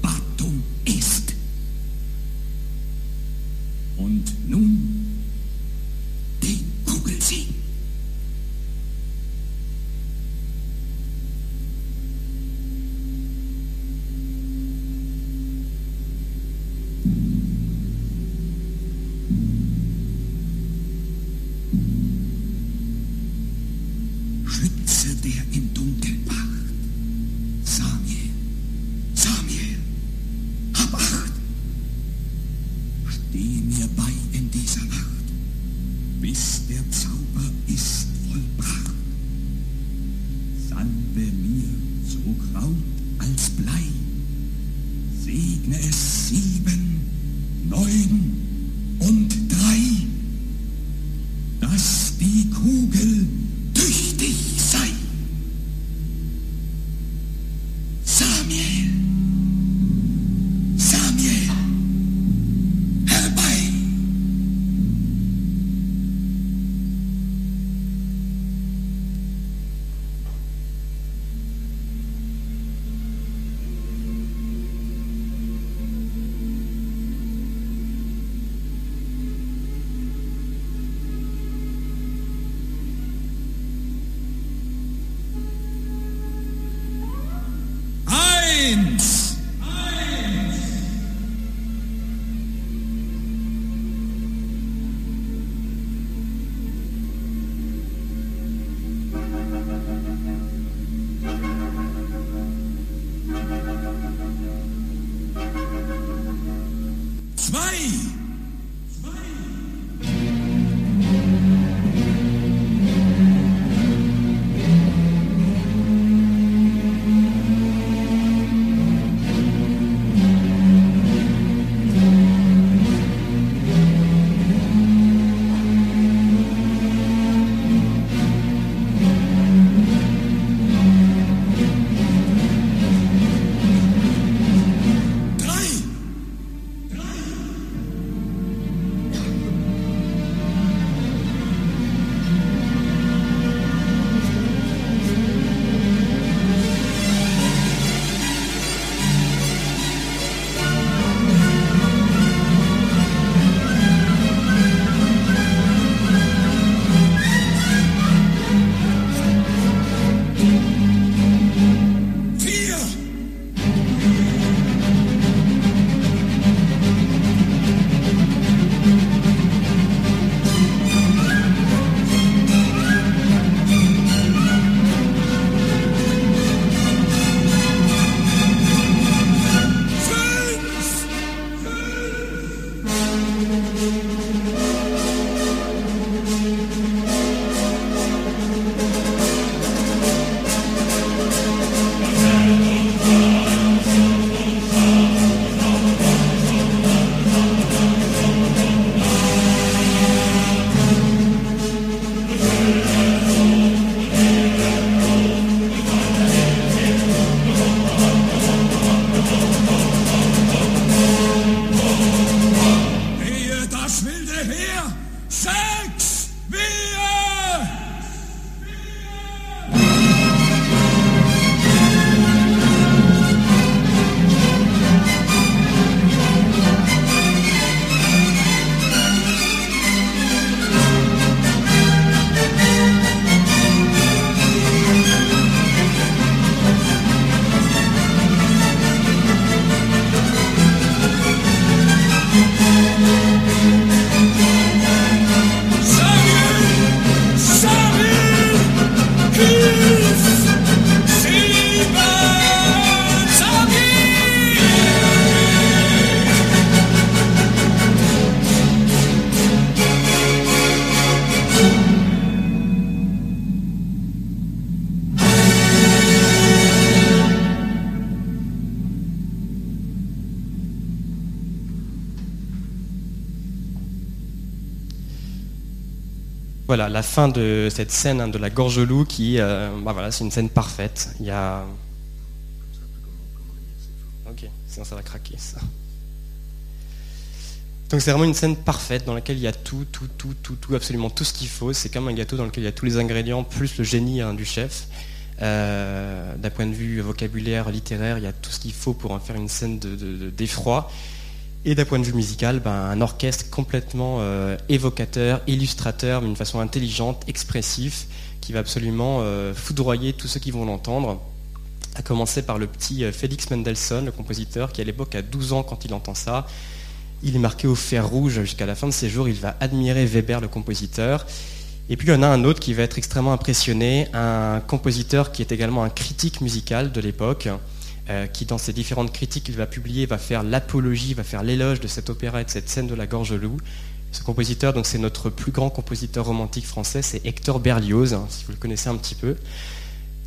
voilà, la fin de cette scène hein, de la gorge loup qui, euh, bah voilà, c'est une scène parfaite. Il y a. Ok, sinon ça va craquer ça. Donc c'est vraiment une scène parfaite dans laquelle il y a tout, tout, tout, tout, tout, absolument tout ce qu'il faut. C'est comme un gâteau dans lequel il y a tous les ingrédients, plus le génie hein, du chef. Euh, d'un point de vue vocabulaire, littéraire, il y a tout ce qu'il faut pour en faire une scène d'effroi. De, et d'un point de vue musical, ben, un orchestre complètement euh, évocateur, illustrateur, mais d'une façon intelligente, expressif, qui va absolument euh, foudroyer tous ceux qui vont l'entendre. À commencer par le petit Félix Mendelssohn, le compositeur, qui à l'époque a 12 ans quand il entend ça. Il est marqué au fer rouge jusqu'à la fin de ses jours. Il va admirer Weber, le compositeur. Et puis il y en a un autre qui va être extrêmement impressionné, un compositeur qui est également un critique musical de l'époque, euh, qui dans ses différentes critiques qu'il va publier va faire l'apologie, va faire l'éloge de cet opéra et de cette scène de la Gorge Loup. Ce compositeur, donc c'est notre plus grand compositeur romantique français, c'est Hector Berlioz, hein, si vous le connaissez un petit peu.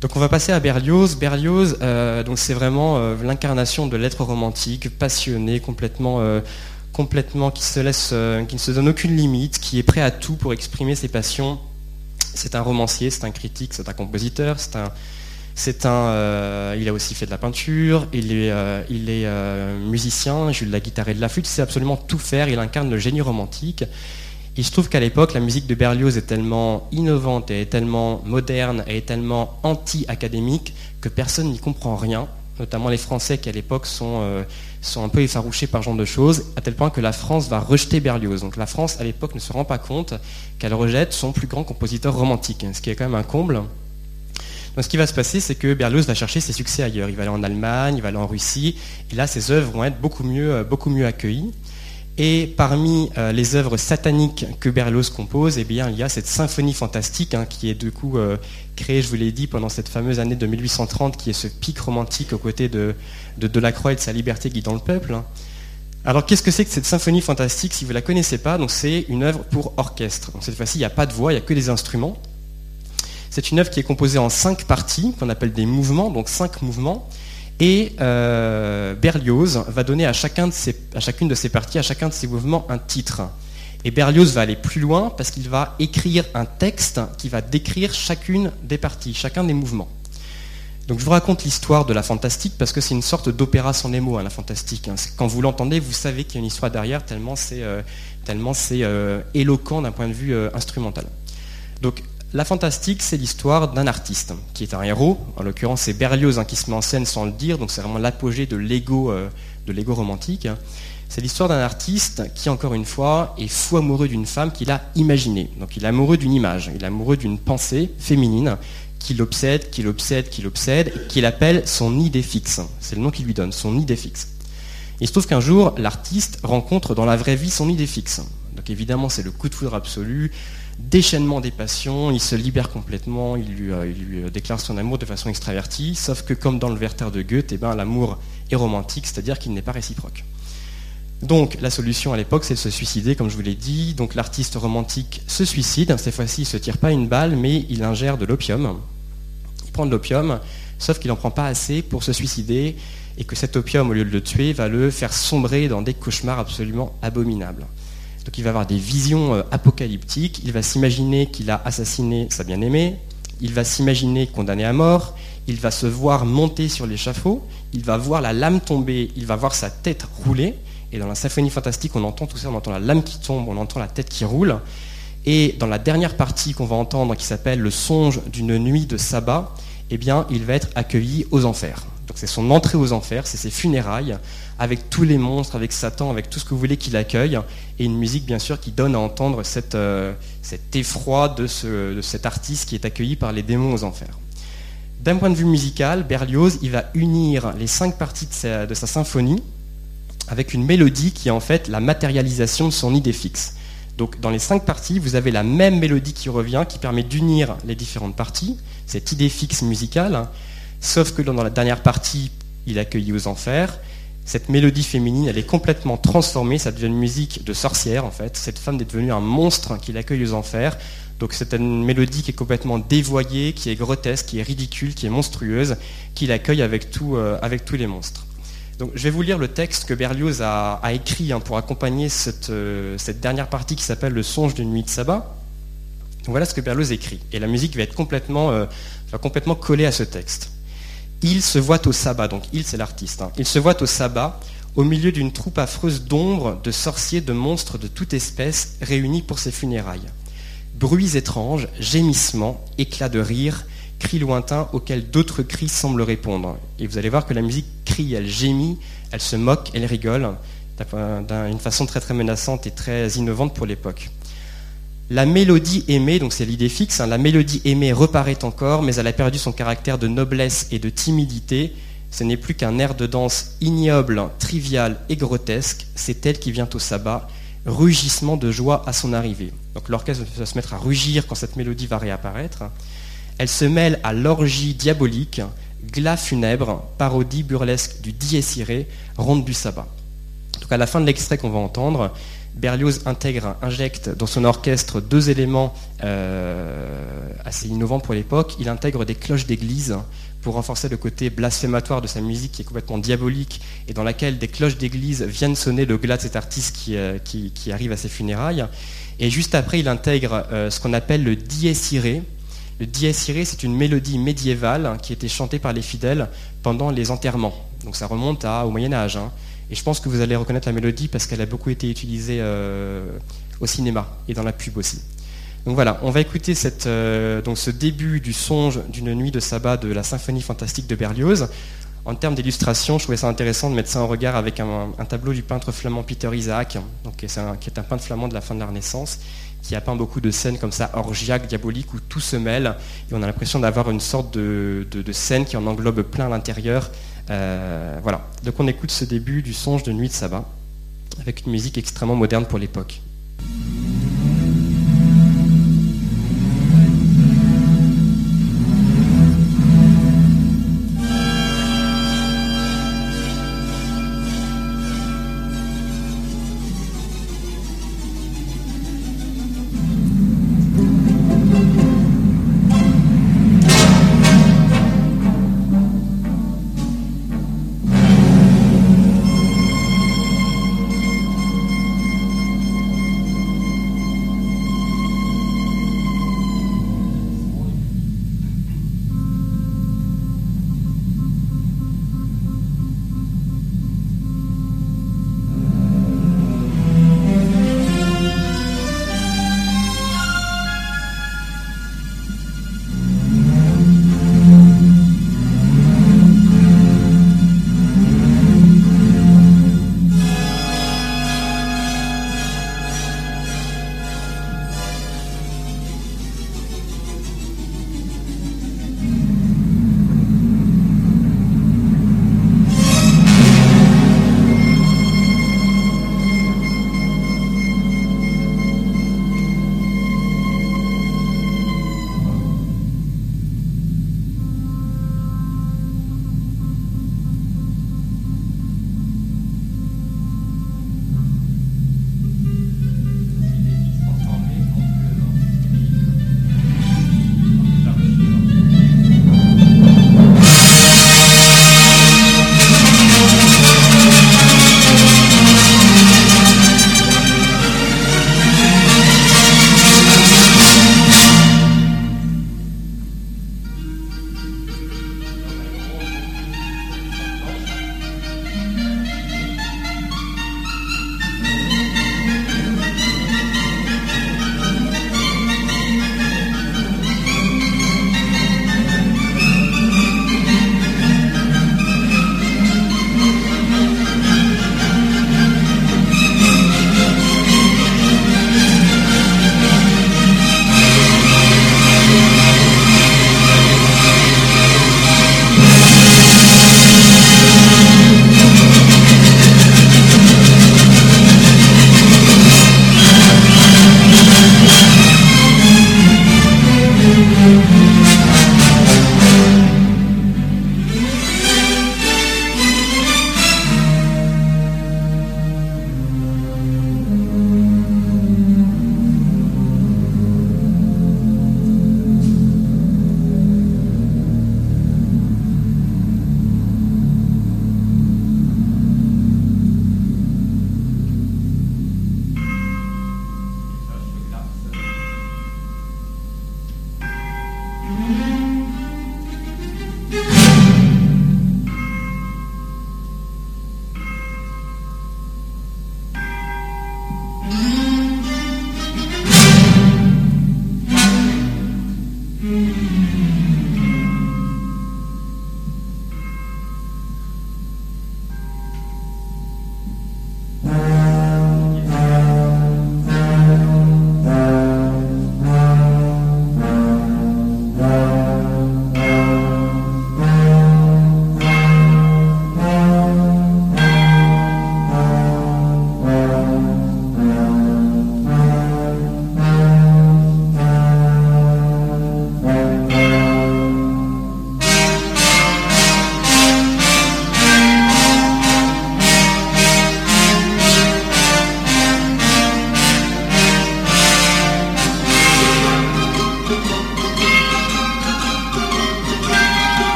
Donc on va passer à Berlioz. Berlioz, euh, donc c'est vraiment euh, l'incarnation de l'être romantique, passionné, complètement complètement, qui, se laisse, qui ne se donne aucune limite, qui est prêt à tout pour exprimer ses passions. C'est un romancier, c'est un critique, c'est un compositeur, c'est un, c'est un, euh, il a aussi fait de la peinture, il est, euh, il est musicien, il joue de la guitare et de la flûte, il sait absolument tout faire, il incarne le génie romantique. Il se trouve qu'à l'époque, la musique de Berlioz est tellement innovante et est tellement moderne et est tellement anti-académique que personne n'y comprend rien, notamment les Français qui à l'époque sont sont un peu effarouchés par ce genre de choses, à tel point que la France va rejeter Berlioz. Donc la France, à l'époque, ne se rend pas compte qu'elle rejette son plus grand compositeur romantique, ce qui est quand même un comble. Donc ce qui va se passer, c'est que Berlioz va chercher ses succès ailleurs. Il va aller en Allemagne, il va aller en Russie, et là, ses œuvres vont être beaucoup mieux, euh, beaucoup mieux accueillies. Et parmi euh, les œuvres sataniques que Berlioz compose, eh bien, il y a cette symphonie fantastique hein, qui est du coup euh, créée, je vous l'ai dit, pendant cette fameuse année de 1830, qui est ce pic romantique aux côtés de, de Delacroix et de sa liberté guidant le peuple. Hein. Alors qu'est-ce que c'est que cette symphonie fantastique Si vous ne la connaissez pas, donc c'est une œuvre pour orchestre. cette fois-ci, il n'y a pas de voix, il n'y a que des instruments. C'est une œuvre qui est composée en cinq parties, qu'on appelle des mouvements, donc cinq mouvements. Et euh, Berlioz va donner à, de à chacune de ces parties, à chacun de ces mouvements, un titre. Et Berlioz va aller plus loin parce qu'il va écrire un texte qui va décrire chacune des parties, chacun des mouvements. Donc je vous raconte l'histoire de la fantastique parce que c'est une sorte d'opéra sans les mots, hein, la fantastique. Hein. Quand vous l'entendez, vous savez qu'il y a une histoire derrière, tellement c'est euh, euh, éloquent d'un point de vue instrumental. Donc la fantastique, c'est l'histoire d'un artiste qui est un héros. En l'occurrence, c'est Berlioz hein, qui se met en scène sans le dire, donc c'est vraiment l'apogée de l'ego euh, de l'ego romantique. C'est l'histoire d'un artiste qui, encore une fois, est fou amoureux d'une femme qu'il a imaginée. Donc il est amoureux d'une image, il est amoureux d'une pensée féminine qui l'obsède, qui l'obsède, qui l'obsède, qu'il appelle son idée fixe. C'est le nom qu'il lui donne, son idée fixe. Il se trouve qu'un jour, l'artiste rencontre dans la vraie vie son idée fixe. Donc évidemment, c'est le coup de foudre absolu déchaînement des passions, il se libère complètement, il lui, euh, euh, déclare son amour de façon extravertie, sauf que comme dans le Werther de Goethe, eh ben, l'amour est romantique, c'est-à-dire qu'il n'est pas réciproque. Donc la solution à l'époque, c'est de se suicider, comme je vous l'ai dit. Donc l'artiste romantique se suicide, cette fois-ci il ne se tire pas une balle, mais il ingère de l'opium. Il prend de l'opium, sauf qu'il n'en prend pas assez pour se suicider, et que cet opium, au lieu de le tuer, va le faire sombrer dans des cauchemars absolument abominables. Donc il va avoir des visions euh, apocalyptiques, il va s'imaginer qu'il a assassiné sa bien-aimée, il va s'imaginer condamné à mort, il va se voir monter sur l'échafaud, il va voir la lame tomber, il va voir sa tête rouler, et dans la symphonie fantastique on entend tout ça, on entend la lame qui tombe, on entend la tête qui roule, et dans la dernière partie qu'on va entendre qui s'appelle le songe d'une nuit de sabbat, eh bien il va être accueilli aux enfers. C'est son entrée aux enfers, c'est ses funérailles, avec tous les monstres, avec Satan, avec tout ce que vous voulez qu'il accueille, et une musique bien sûr qui donne à entendre euh, cet effroi de, ce, de, cet artiste qui est accueilli par les démons aux enfers. D'un point de vue musical, Berlioz, il va unir les cinq parties de sa, symphonie avec une mélodie qui est en fait la matérialisation de son idée fixe. Donc dans les cinq parties, vous avez la même mélodie qui revient, qui permet d'unir les différentes parties, cette idée fixe musicale, sauf que dans la dernière partie, il accueille aux enfers, cette mélodie féminine, elle est complètement transformée, ça devient une musique de sorcière en fait. Cette femme est devenue un monstre qui l'accueille aux enfers. Donc c'est une mélodie qui est complètement dévoyée, qui est grotesque, qui est ridicule, qui est monstrueuse, qui l'accueille avec, euh, avec tous les monstres. Donc je vais vous lire le texte que Berlioz a, écrit hein, pour accompagner cette, euh, cette, dernière partie qui s'appelle Le songe d'une nuit de sabbat. voilà ce que Berlioz écrit. Et la musique va être complètement, euh, collée à ce texte. Il se voit au sabbat, donc il c'est l'artiste, hein. il se voit au sabbat au milieu d'une troupe affreuse d'ombres, de sorciers, de monstres de toute espèce réunis pour ses funérailles. Bruits étranges, gémissements, éclats de rire, cris lointains auxquels d'autres cris semblent répondre. Et vous allez voir que la musique crie, elle gémit, elle se moque, elle rigole, d'une façon très très menaçante et très innovante pour l'époque. La mélodie aimée, donc c'est l'idée fixe, hein, la mélodie aimée reparaît encore, mais elle a perdu son caractère de noblesse et de timidité. Ce n'est plus qu'un air de danse ignoble, trivial et grotesque. C'est elle qui vient au sabbat, rugissement de joie à son arrivée. Donc l'orchestre va se mettre à rugir quand cette mélodie va réapparaître. Elle se mêle à l'orgie diabolique, glas funèbre, parodie burlesque du dies ronde du sabbat. Donc à la fin de l'extrait qu'on va entendre, Berlioz intègre, injecte dans son orchestre deux éléments euh, assez innovants pour l'époque. Il intègre des cloches d'église pour renforcer le côté blasphématoire de sa musique qui est complètement diabolique et dans laquelle des cloches d'église viennent sonner le glas de cet artiste qui, euh, arrive à ses funérailles. Et juste après, il intègre euh, ce qu'on appelle le dies irae. Le dies irae, c'est une mélodie médiévale qui était chantée par les fidèles pendant les enterrements. Donc ça remonte au Moyen Âge. Hein. Et je pense que vous allez reconnaître la mélodie parce qu'elle a beaucoup été utilisée euh, au cinéma et dans la pub aussi. Donc voilà, on va écouter euh, ce début du songe d'une nuit de sabbat de la symphonie fantastique de Berlioz. En termes d'illustration, je trouvais ça intéressant de mettre ça en regard avec un, tableau du peintre flamand Peter Isaac, donc, qui, est un, peintre flamand de la fin de la Renaissance, qui a peint beaucoup de scènes comme ça, orgiaques, diaboliques, où tout se mêle, et on a l'impression d'avoir une sorte de, de, scène qui en englobe plein l'intérieur, euh, voilà, donc on écoute ce début du songe de nuit de sabbat, avec une musique extrêmement moderne pour l'époque.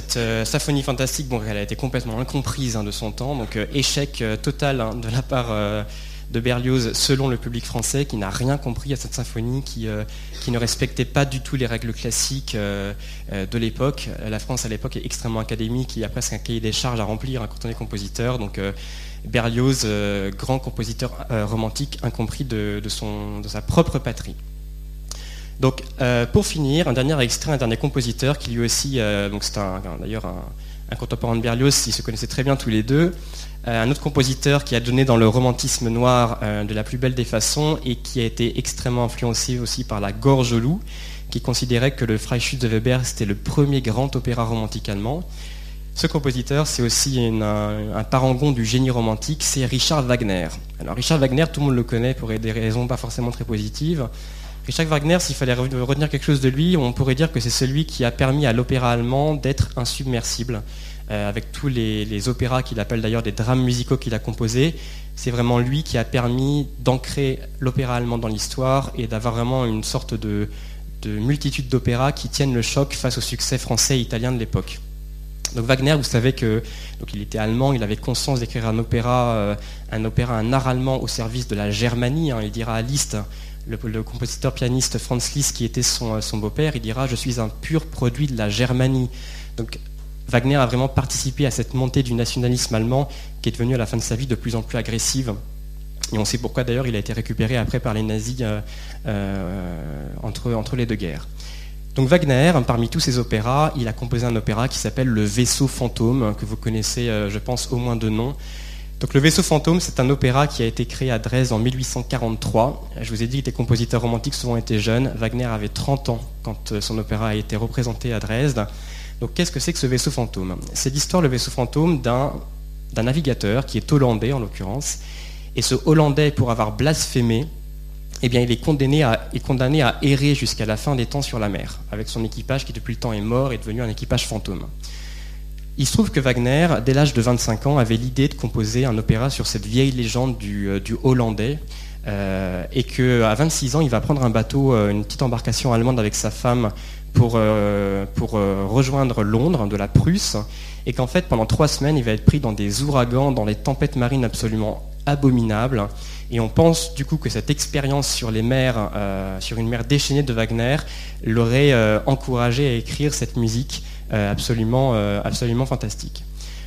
Cette euh, symphonie fantastique, bon, elle a été complètement incomprise hein, de son temps, donc euh, échec euh, total hein, de la part de Berlioz selon le public français qui n'a rien compris à cette symphonie, qui, ne respectait pas du tout les règles classiques de l'époque. La France à l'époque est extrêmement académique, il y a presque un cahier des charges à remplir hein, quand on est compositeur. Donc Berlioz, grand compositeur romantique, incompris de, son, de sa propre patrie. Donc, euh, pour finir, un dernier extrait, un dernier compositeur qui lui aussi, euh, donc c'est d'ailleurs un, contemporain de Berlioz, ils se connaissaient très bien tous les deux, euh, un autre compositeur qui a donné dans le romantisme noir de la plus belle des façons et qui a été extrêmement influencé aussi par la Gorge loup, qui considérait que le Freischütz de Weber c'était le premier grand opéra romantique allemand. Ce compositeur, c'est aussi un, parangon du génie romantique, c'est Richard Wagner. Alors Richard Wagner, tout le monde le connaît pour des raisons pas forcément très positives. Richard Wagner, s'il fallait retenir quelque chose de lui, on pourrait dire que c'est celui qui a permis à l'opéra allemand d'être insubmersible. Euh, avec tous les, opéras qu'il appelle d'ailleurs des drames musicaux qu'il a composés, c'est vraiment lui qui a permis d'ancrer l'opéra allemand dans l'histoire et d'avoir vraiment une sorte de, multitude d'opéras qui tiennent le choc face au succès français et italien de l'époque. Donc Wagner, vous savez que donc était allemand, il avait conscience d'écrire un opéra, euh, un opéra, un art allemand au service de la Germanie. Hein, il dira à Liszt le, compositeur pianiste Franz Liszt, qui était son, beau-père, il dira Je suis un pur produit de la Germanie. Donc Wagner a vraiment participé à cette montée du nationalisme allemand qui est devenue à la fin de sa vie de plus en plus agressive. Et on sait pourquoi d'ailleurs il a été récupéré après par les nazis euh, euh, entre, les deux guerres. Donc Wagner, parmi tous ses opéras, il a composé un opéra qui s'appelle Le Vaisseau fantôme, que vous connaissez, euh, je pense, au moins de nom. Le vaisseau fantôme, c'est un opéra qui a été créé à Dresde en 1843. Je vous ai dit que les compositeurs romantiques souvent étaient jeunes. Wagner avait 30 ans quand euh, son opéra a été représenté à Dresde. Donc qu'est-ce que c'est que ce vaisseau fantôme? C'est l'histoire, le vaisseau fantôme, d'un navigateur qui est hollandais en l'occurrence. Et ce hollandais, pour avoir blasphémé, eh bien, il est condamné, à, est condamné à errer jusqu'à la fin des temps sur la mer, avec son équipage qui depuis le temps est mort et devenu un équipage fantôme. Il se trouve que Wagner, dès l'âge de 25 ans, avait l'idée de composer un opéra sur cette vieille légende du, euh, Hollandais, euh, et qu'à 26 ans, il va prendre un bateau, euh, une petite embarcation allemande avec sa femme pour, rejoindre Londres, de la Prusse, et qu'en fait, pendant trois semaines, il va être pris dans des ouragans, dans des tempêtes marines absolument abominables. Et on pense du coup que cette expérience sur les mers, sur une mer déchaînée de Wagner, l'aurait encouragé à écrire cette musique absolument, euh, absolument fantastique.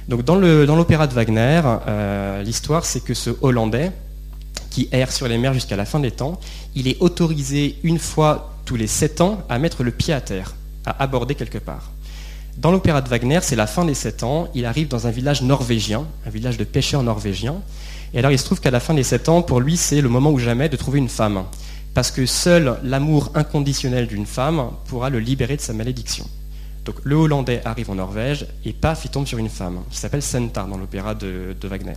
Donc dans l'opéra de Wagner, euh, l'histoire c'est que ce Hollandais, qui erre sur les mers jusqu'à la fin des temps, il est autorisé une fois tous les sept ans à mettre le pied à terre, à aborder quelque part. Dans l'opéra de Wagner, c'est la fin des sept ans, il arrive dans un village norvégien, un village de pêcheurs norvégiens, et alors il se trouve qu'à la fin des sept ans, pour lui, c'est le moment ou jamais de trouver une femme, parce que seul l'amour inconditionnel d'une femme pourra le libérer de sa malédiction. Donc le Hollandais arrive en Norvège et paf, il tombe sur une femme qui s'appelle Senta dans l'opéra de, Wagner.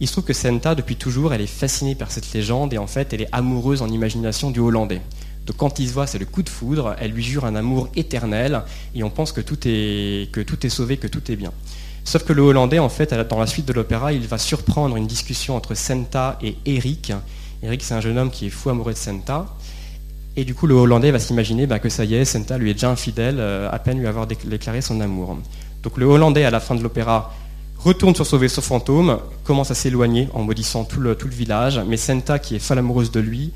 Il se trouve que Senta, depuis toujours, elle est fascinée par cette légende et en fait, elle est amoureuse en imagination du Hollandais. Donc quand il se voit, c'est le coup de foudre, elle lui jure un amour éternel et on pense que tout est, que tout est sauvé, que tout est bien. Sauf que le Hollandais, en fait, dans la suite de l'opéra, il va surprendre une discussion entre Senta et Eric. Eric, c'est un jeune homme qui est fou amoureux de Senta. Et du coup, le Hollandais va s'imaginer bah, que ça y est, Senta lui est déjà infidèle, euh, à peine lui avoir déclaré son amour. Donc le Hollandais, à la fin de l'opéra, retourne sur son vaisseau fantôme, commence à s'éloigner en maudissant tout le, village, mais Senta, qui est folle amoureuse de lui,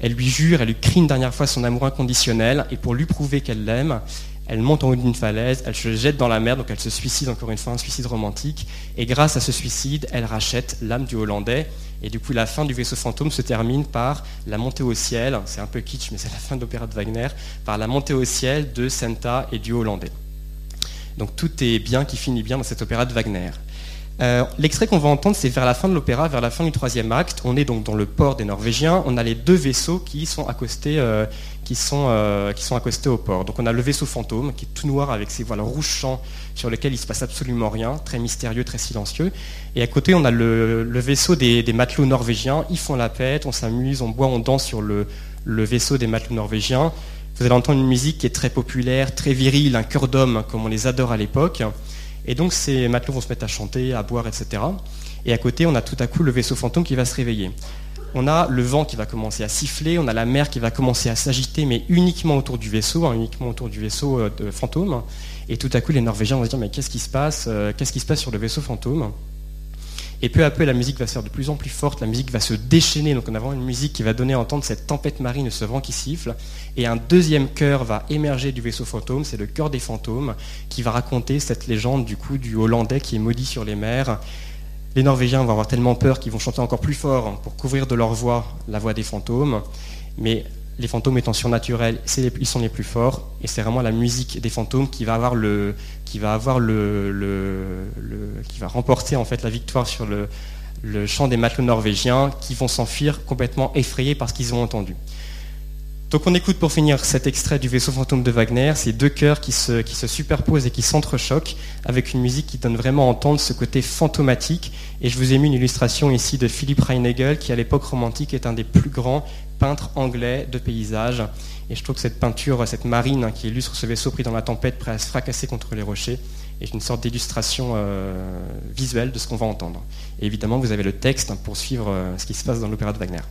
elle lui jure, elle lui crie une dernière fois son amour inconditionnel, et pour lui prouver qu'elle l'aime, elle monte en haut d'une falaise, elle se jette dans la mer, donc elle se suicide encore une fois, un suicide romantique, et grâce à ce suicide, elle rachète l'âme du Hollandais, et du coup, la fin du vaisseau fantôme se termine par la montée au ciel, c'est un peu kitsch, mais c'est la fin de l'opéra de Wagner, par la montée au ciel de Senta et du Hollandais. Donc tout est bien qui finit bien dans cet opéra de Wagner. Euh, l'extrait qu'on va entendre, c'est vers la fin de l'opéra, vers la fin du troisième acte. On est donc dans le port des Norvégiens. On a les deux vaisseaux qui sont accostés, euh, qui sont, euh, qui sont accostés au port. Donc on a le vaisseau fantôme qui est tout noir avec ses voiles rouges champs sur lequel il se passe absolument rien, très mystérieux, très silencieux. Et à côté, on a le, vaisseau des, matelots norvégiens. Ils font la fête, on s'amuse, on boit, on danse sur le, le vaisseau des matelots norvégiens. Vous allez entendre une musique qui est très populaire, très virile, un cœur d'homme comme on les adore à l'époque. Et donc ces matelots vont se mettre à chanter, à boire, etc. Et à côté, on a tout à coup le vaisseau fantôme qui va se réveiller. on a le vent qui va commencer à siffler, on a la mer qui va commencer à s'agiter, mais uniquement autour du vaisseau, hein, uniquement autour du vaisseau euh, fantôme. Et tout à coup, les Norvégiens vont se dire mais qu'est-ce qui se passe euh, Qu'est-ce qui se passe sur le vaisseau fantôme? Et peu à peu, la musique va se faire de plus en plus forte, la musique va se déchaîner. Donc on a une musique qui va donner à entendre cette tempête marine, ce vent qui siffle. Et un deuxième chœur va émerger du vaisseau fantôme, c'est le chœur des fantômes, qui va raconter cette légende du coup du Hollandais qui est maudit sur les mers les Norvégiens vont avoir tellement peur qu'ils vont chanter encore plus fort pour couvrir de leur voix la voix des fantômes. Mais les fantômes étant surnaturels, ils sont les plus forts. Et c'est vraiment la musique des fantômes qui va remporter en fait la victoire sur le, le chant des matelots norvégiens, qui vont s'enfuir complètement effrayés par ce qu'ils ont entendu. Donc on écoute pour finir cet extrait du vaisseau fantôme de Wagner, ces deux chœurs qui se, superposent et qui s'entrechoquent avec une musique qui donne vraiment à entendre ce côté fantomatique. Et je vous ai mis une illustration ici de Philippe Reinagel, qui à l'époque romantique est un des plus grands peintres anglais de paysages. Et je trouve que cette peinture, cette marine hein, qui illustre ce vaisseau pris dans la tempête, prêt à se fracasser contre les rochers, est une sorte d'illustration euh, visuelle de ce qu'on va entendre. Et évidemment, vous avez le texte pour suivre euh, ce qui se passe dans l'opéra de Wagner.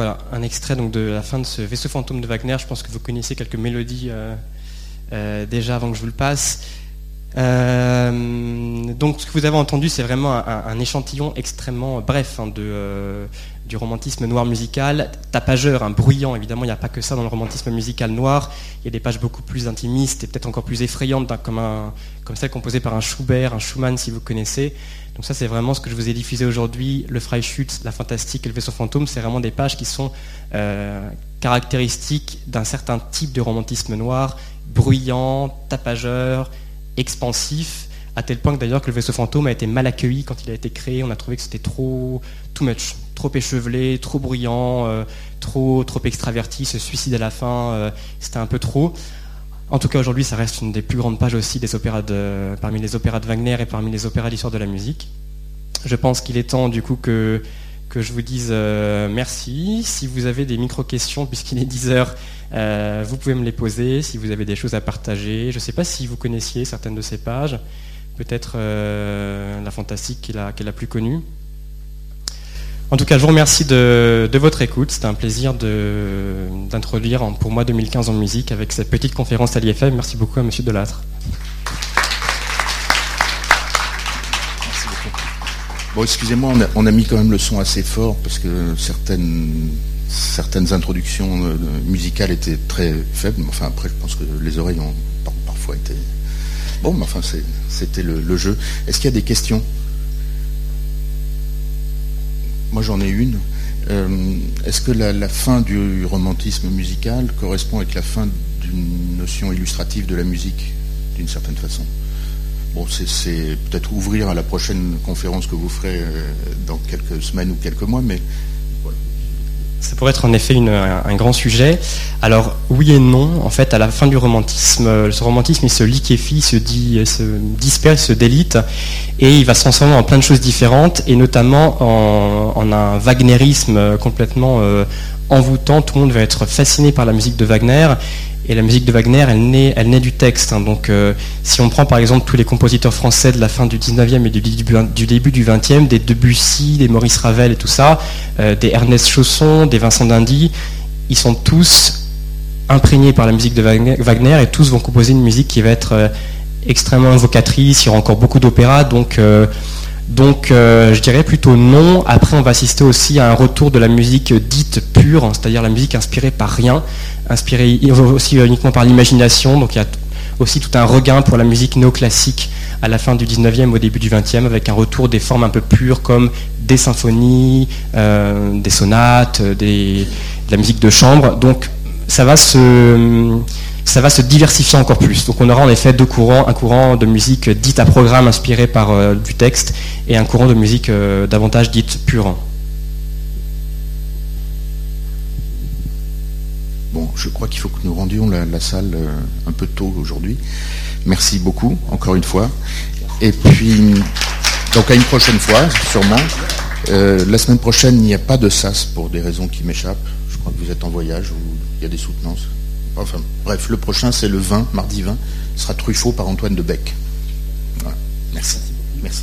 Voilà, un extrait donc, de la fin de ce vaisseau fantôme de Wagner. Je pense que vous connaissez quelques mélodies euh, euh, déjà avant que je vous le passe. Euh, donc ce que vous avez entendu, c'est vraiment un, échantillon extrêmement bref hein, de, du romantisme noir musical, tapageur, un bruyant, évidemment, il n'y a pas que ça dans le romantisme musical noir, il y a des pages beaucoup plus intimistes et peut-être encore plus effrayantes, comme, comme celle composée par un Schubert, un Schumann si vous connaissez. Donc ça c'est vraiment ce que je vous ai diffusé aujourd'hui, le Freischütz, la Fantastique et le Vaisseau Fantôme, c'est vraiment des pages qui sont euh, caractéristiques d'un certain type de romantisme noir, bruyant, tapageur, expansif, à tel point que d'ailleurs que le vaisseau fantôme a été mal accueilli quand il a été créé. On a trouvé que c'était trop too much, trop échevelé, trop bruyant, euh, trop trop extraverti, se suicide à la fin, euh, c'était un peu trop. En tout cas, aujourd'hui, ça reste une des plus grandes pages aussi des opéras de, parmi les opéras de Wagner et parmi les opéras d'histoire de la musique. Je pense qu'il est temps du coup que, que je vous dise euh, merci. Si vous avez des micro-questions, puisqu'il est 10 heures, vous pouvez me les poser. Si vous avez des choses à partager, je ne sais pas si vous connaissiez certaines de ces pages peut-être la fantastique qui est la, la, plus connue. En tout cas, je vous remercie de, votre écoute. C'était un plaisir d'introduire pour moi 2015 en musique avec cette petite conférence à l'IFM. Merci beaucoup à Monsieur Delattre. Merci beaucoup. Bon, excusez-moi, on, a, mis quand même le son assez fort parce que certaines, introductions euh, musicales étaient très faibles. Enfin, après, je pense que les oreilles ont parfois été Bon, mais enfin, c'était le, jeu. Est-ce qu'il y a des questions? Moi, j'en ai une. Euh, est-ce que la, fin du romantisme musical correspond avec la fin d'une notion illustrative de la musique, d'une certaine façon? Bon, c'est peut-être ouvrir à la prochaine conférence que vous ferez euh, dans quelques semaines ou quelques mois, mais ça pourrait être en effet un, grand sujet. Alors oui et non. En fait, à la fin du romantisme, euh, ce romantisme il se liquéfie, se, dit, se disperse, se délite, et il va se transformer en plein de choses différentes, et notamment en, un complètement euh, envoûtant. Tout le monde va être fasciné par la musique de Wagner, et la musique de Wagner, elle naît, elle naît du texte. Hein. Donc, euh, si on prend par exemple tous les compositeurs français de la fin du 19e et du début du, début du 20e, des Debussy, des Maurice Ravel et tout ça, euh, des Ernest Chausson, des Vincent Dindy, ils sont tous imprégnés par la musique de Wagner et tous vont composer une musique qui va être euh, extrêmement invocatrice. Il y aura encore beaucoup d'opéras, donc. Donc je dirais plutôt non. Après on va assister aussi à un retour de la musique dite pure, hein, c'est-à-dire la musique inspirée par rien, inspiré aussi uniquement par l'imagination. Donc il y a aussi tout un regain pour la musique néoclassique à la fin du 19e, au début du 20e, avec un retour des formes un peu pures comme des symphonies, euh, des sonates, de la musique de chambre. Donc ça va se ça va se diversifier encore plus. Donc on aura en effet deux courants, un courant de musique dite à programme inspiré par euh, du texte et un courant de musique euh, davantage dite pure. Bon, je crois qu'il faut que nous rendions la, salle euh, un peu tôt aujourd'hui. Merci beaucoup, encore une fois. Et puis, donc à une prochaine fois, sûrement. La semaine prochaine, il n'y a pas de SAS pour des raisons qui m'échappent. Je crois que vous êtes en voyage ou il y a des soutenances. Enfin, bref, le prochain, c'est le 20, mardi 20. Ce sera Truffaut par Antoine de Bec. Merci. Merci.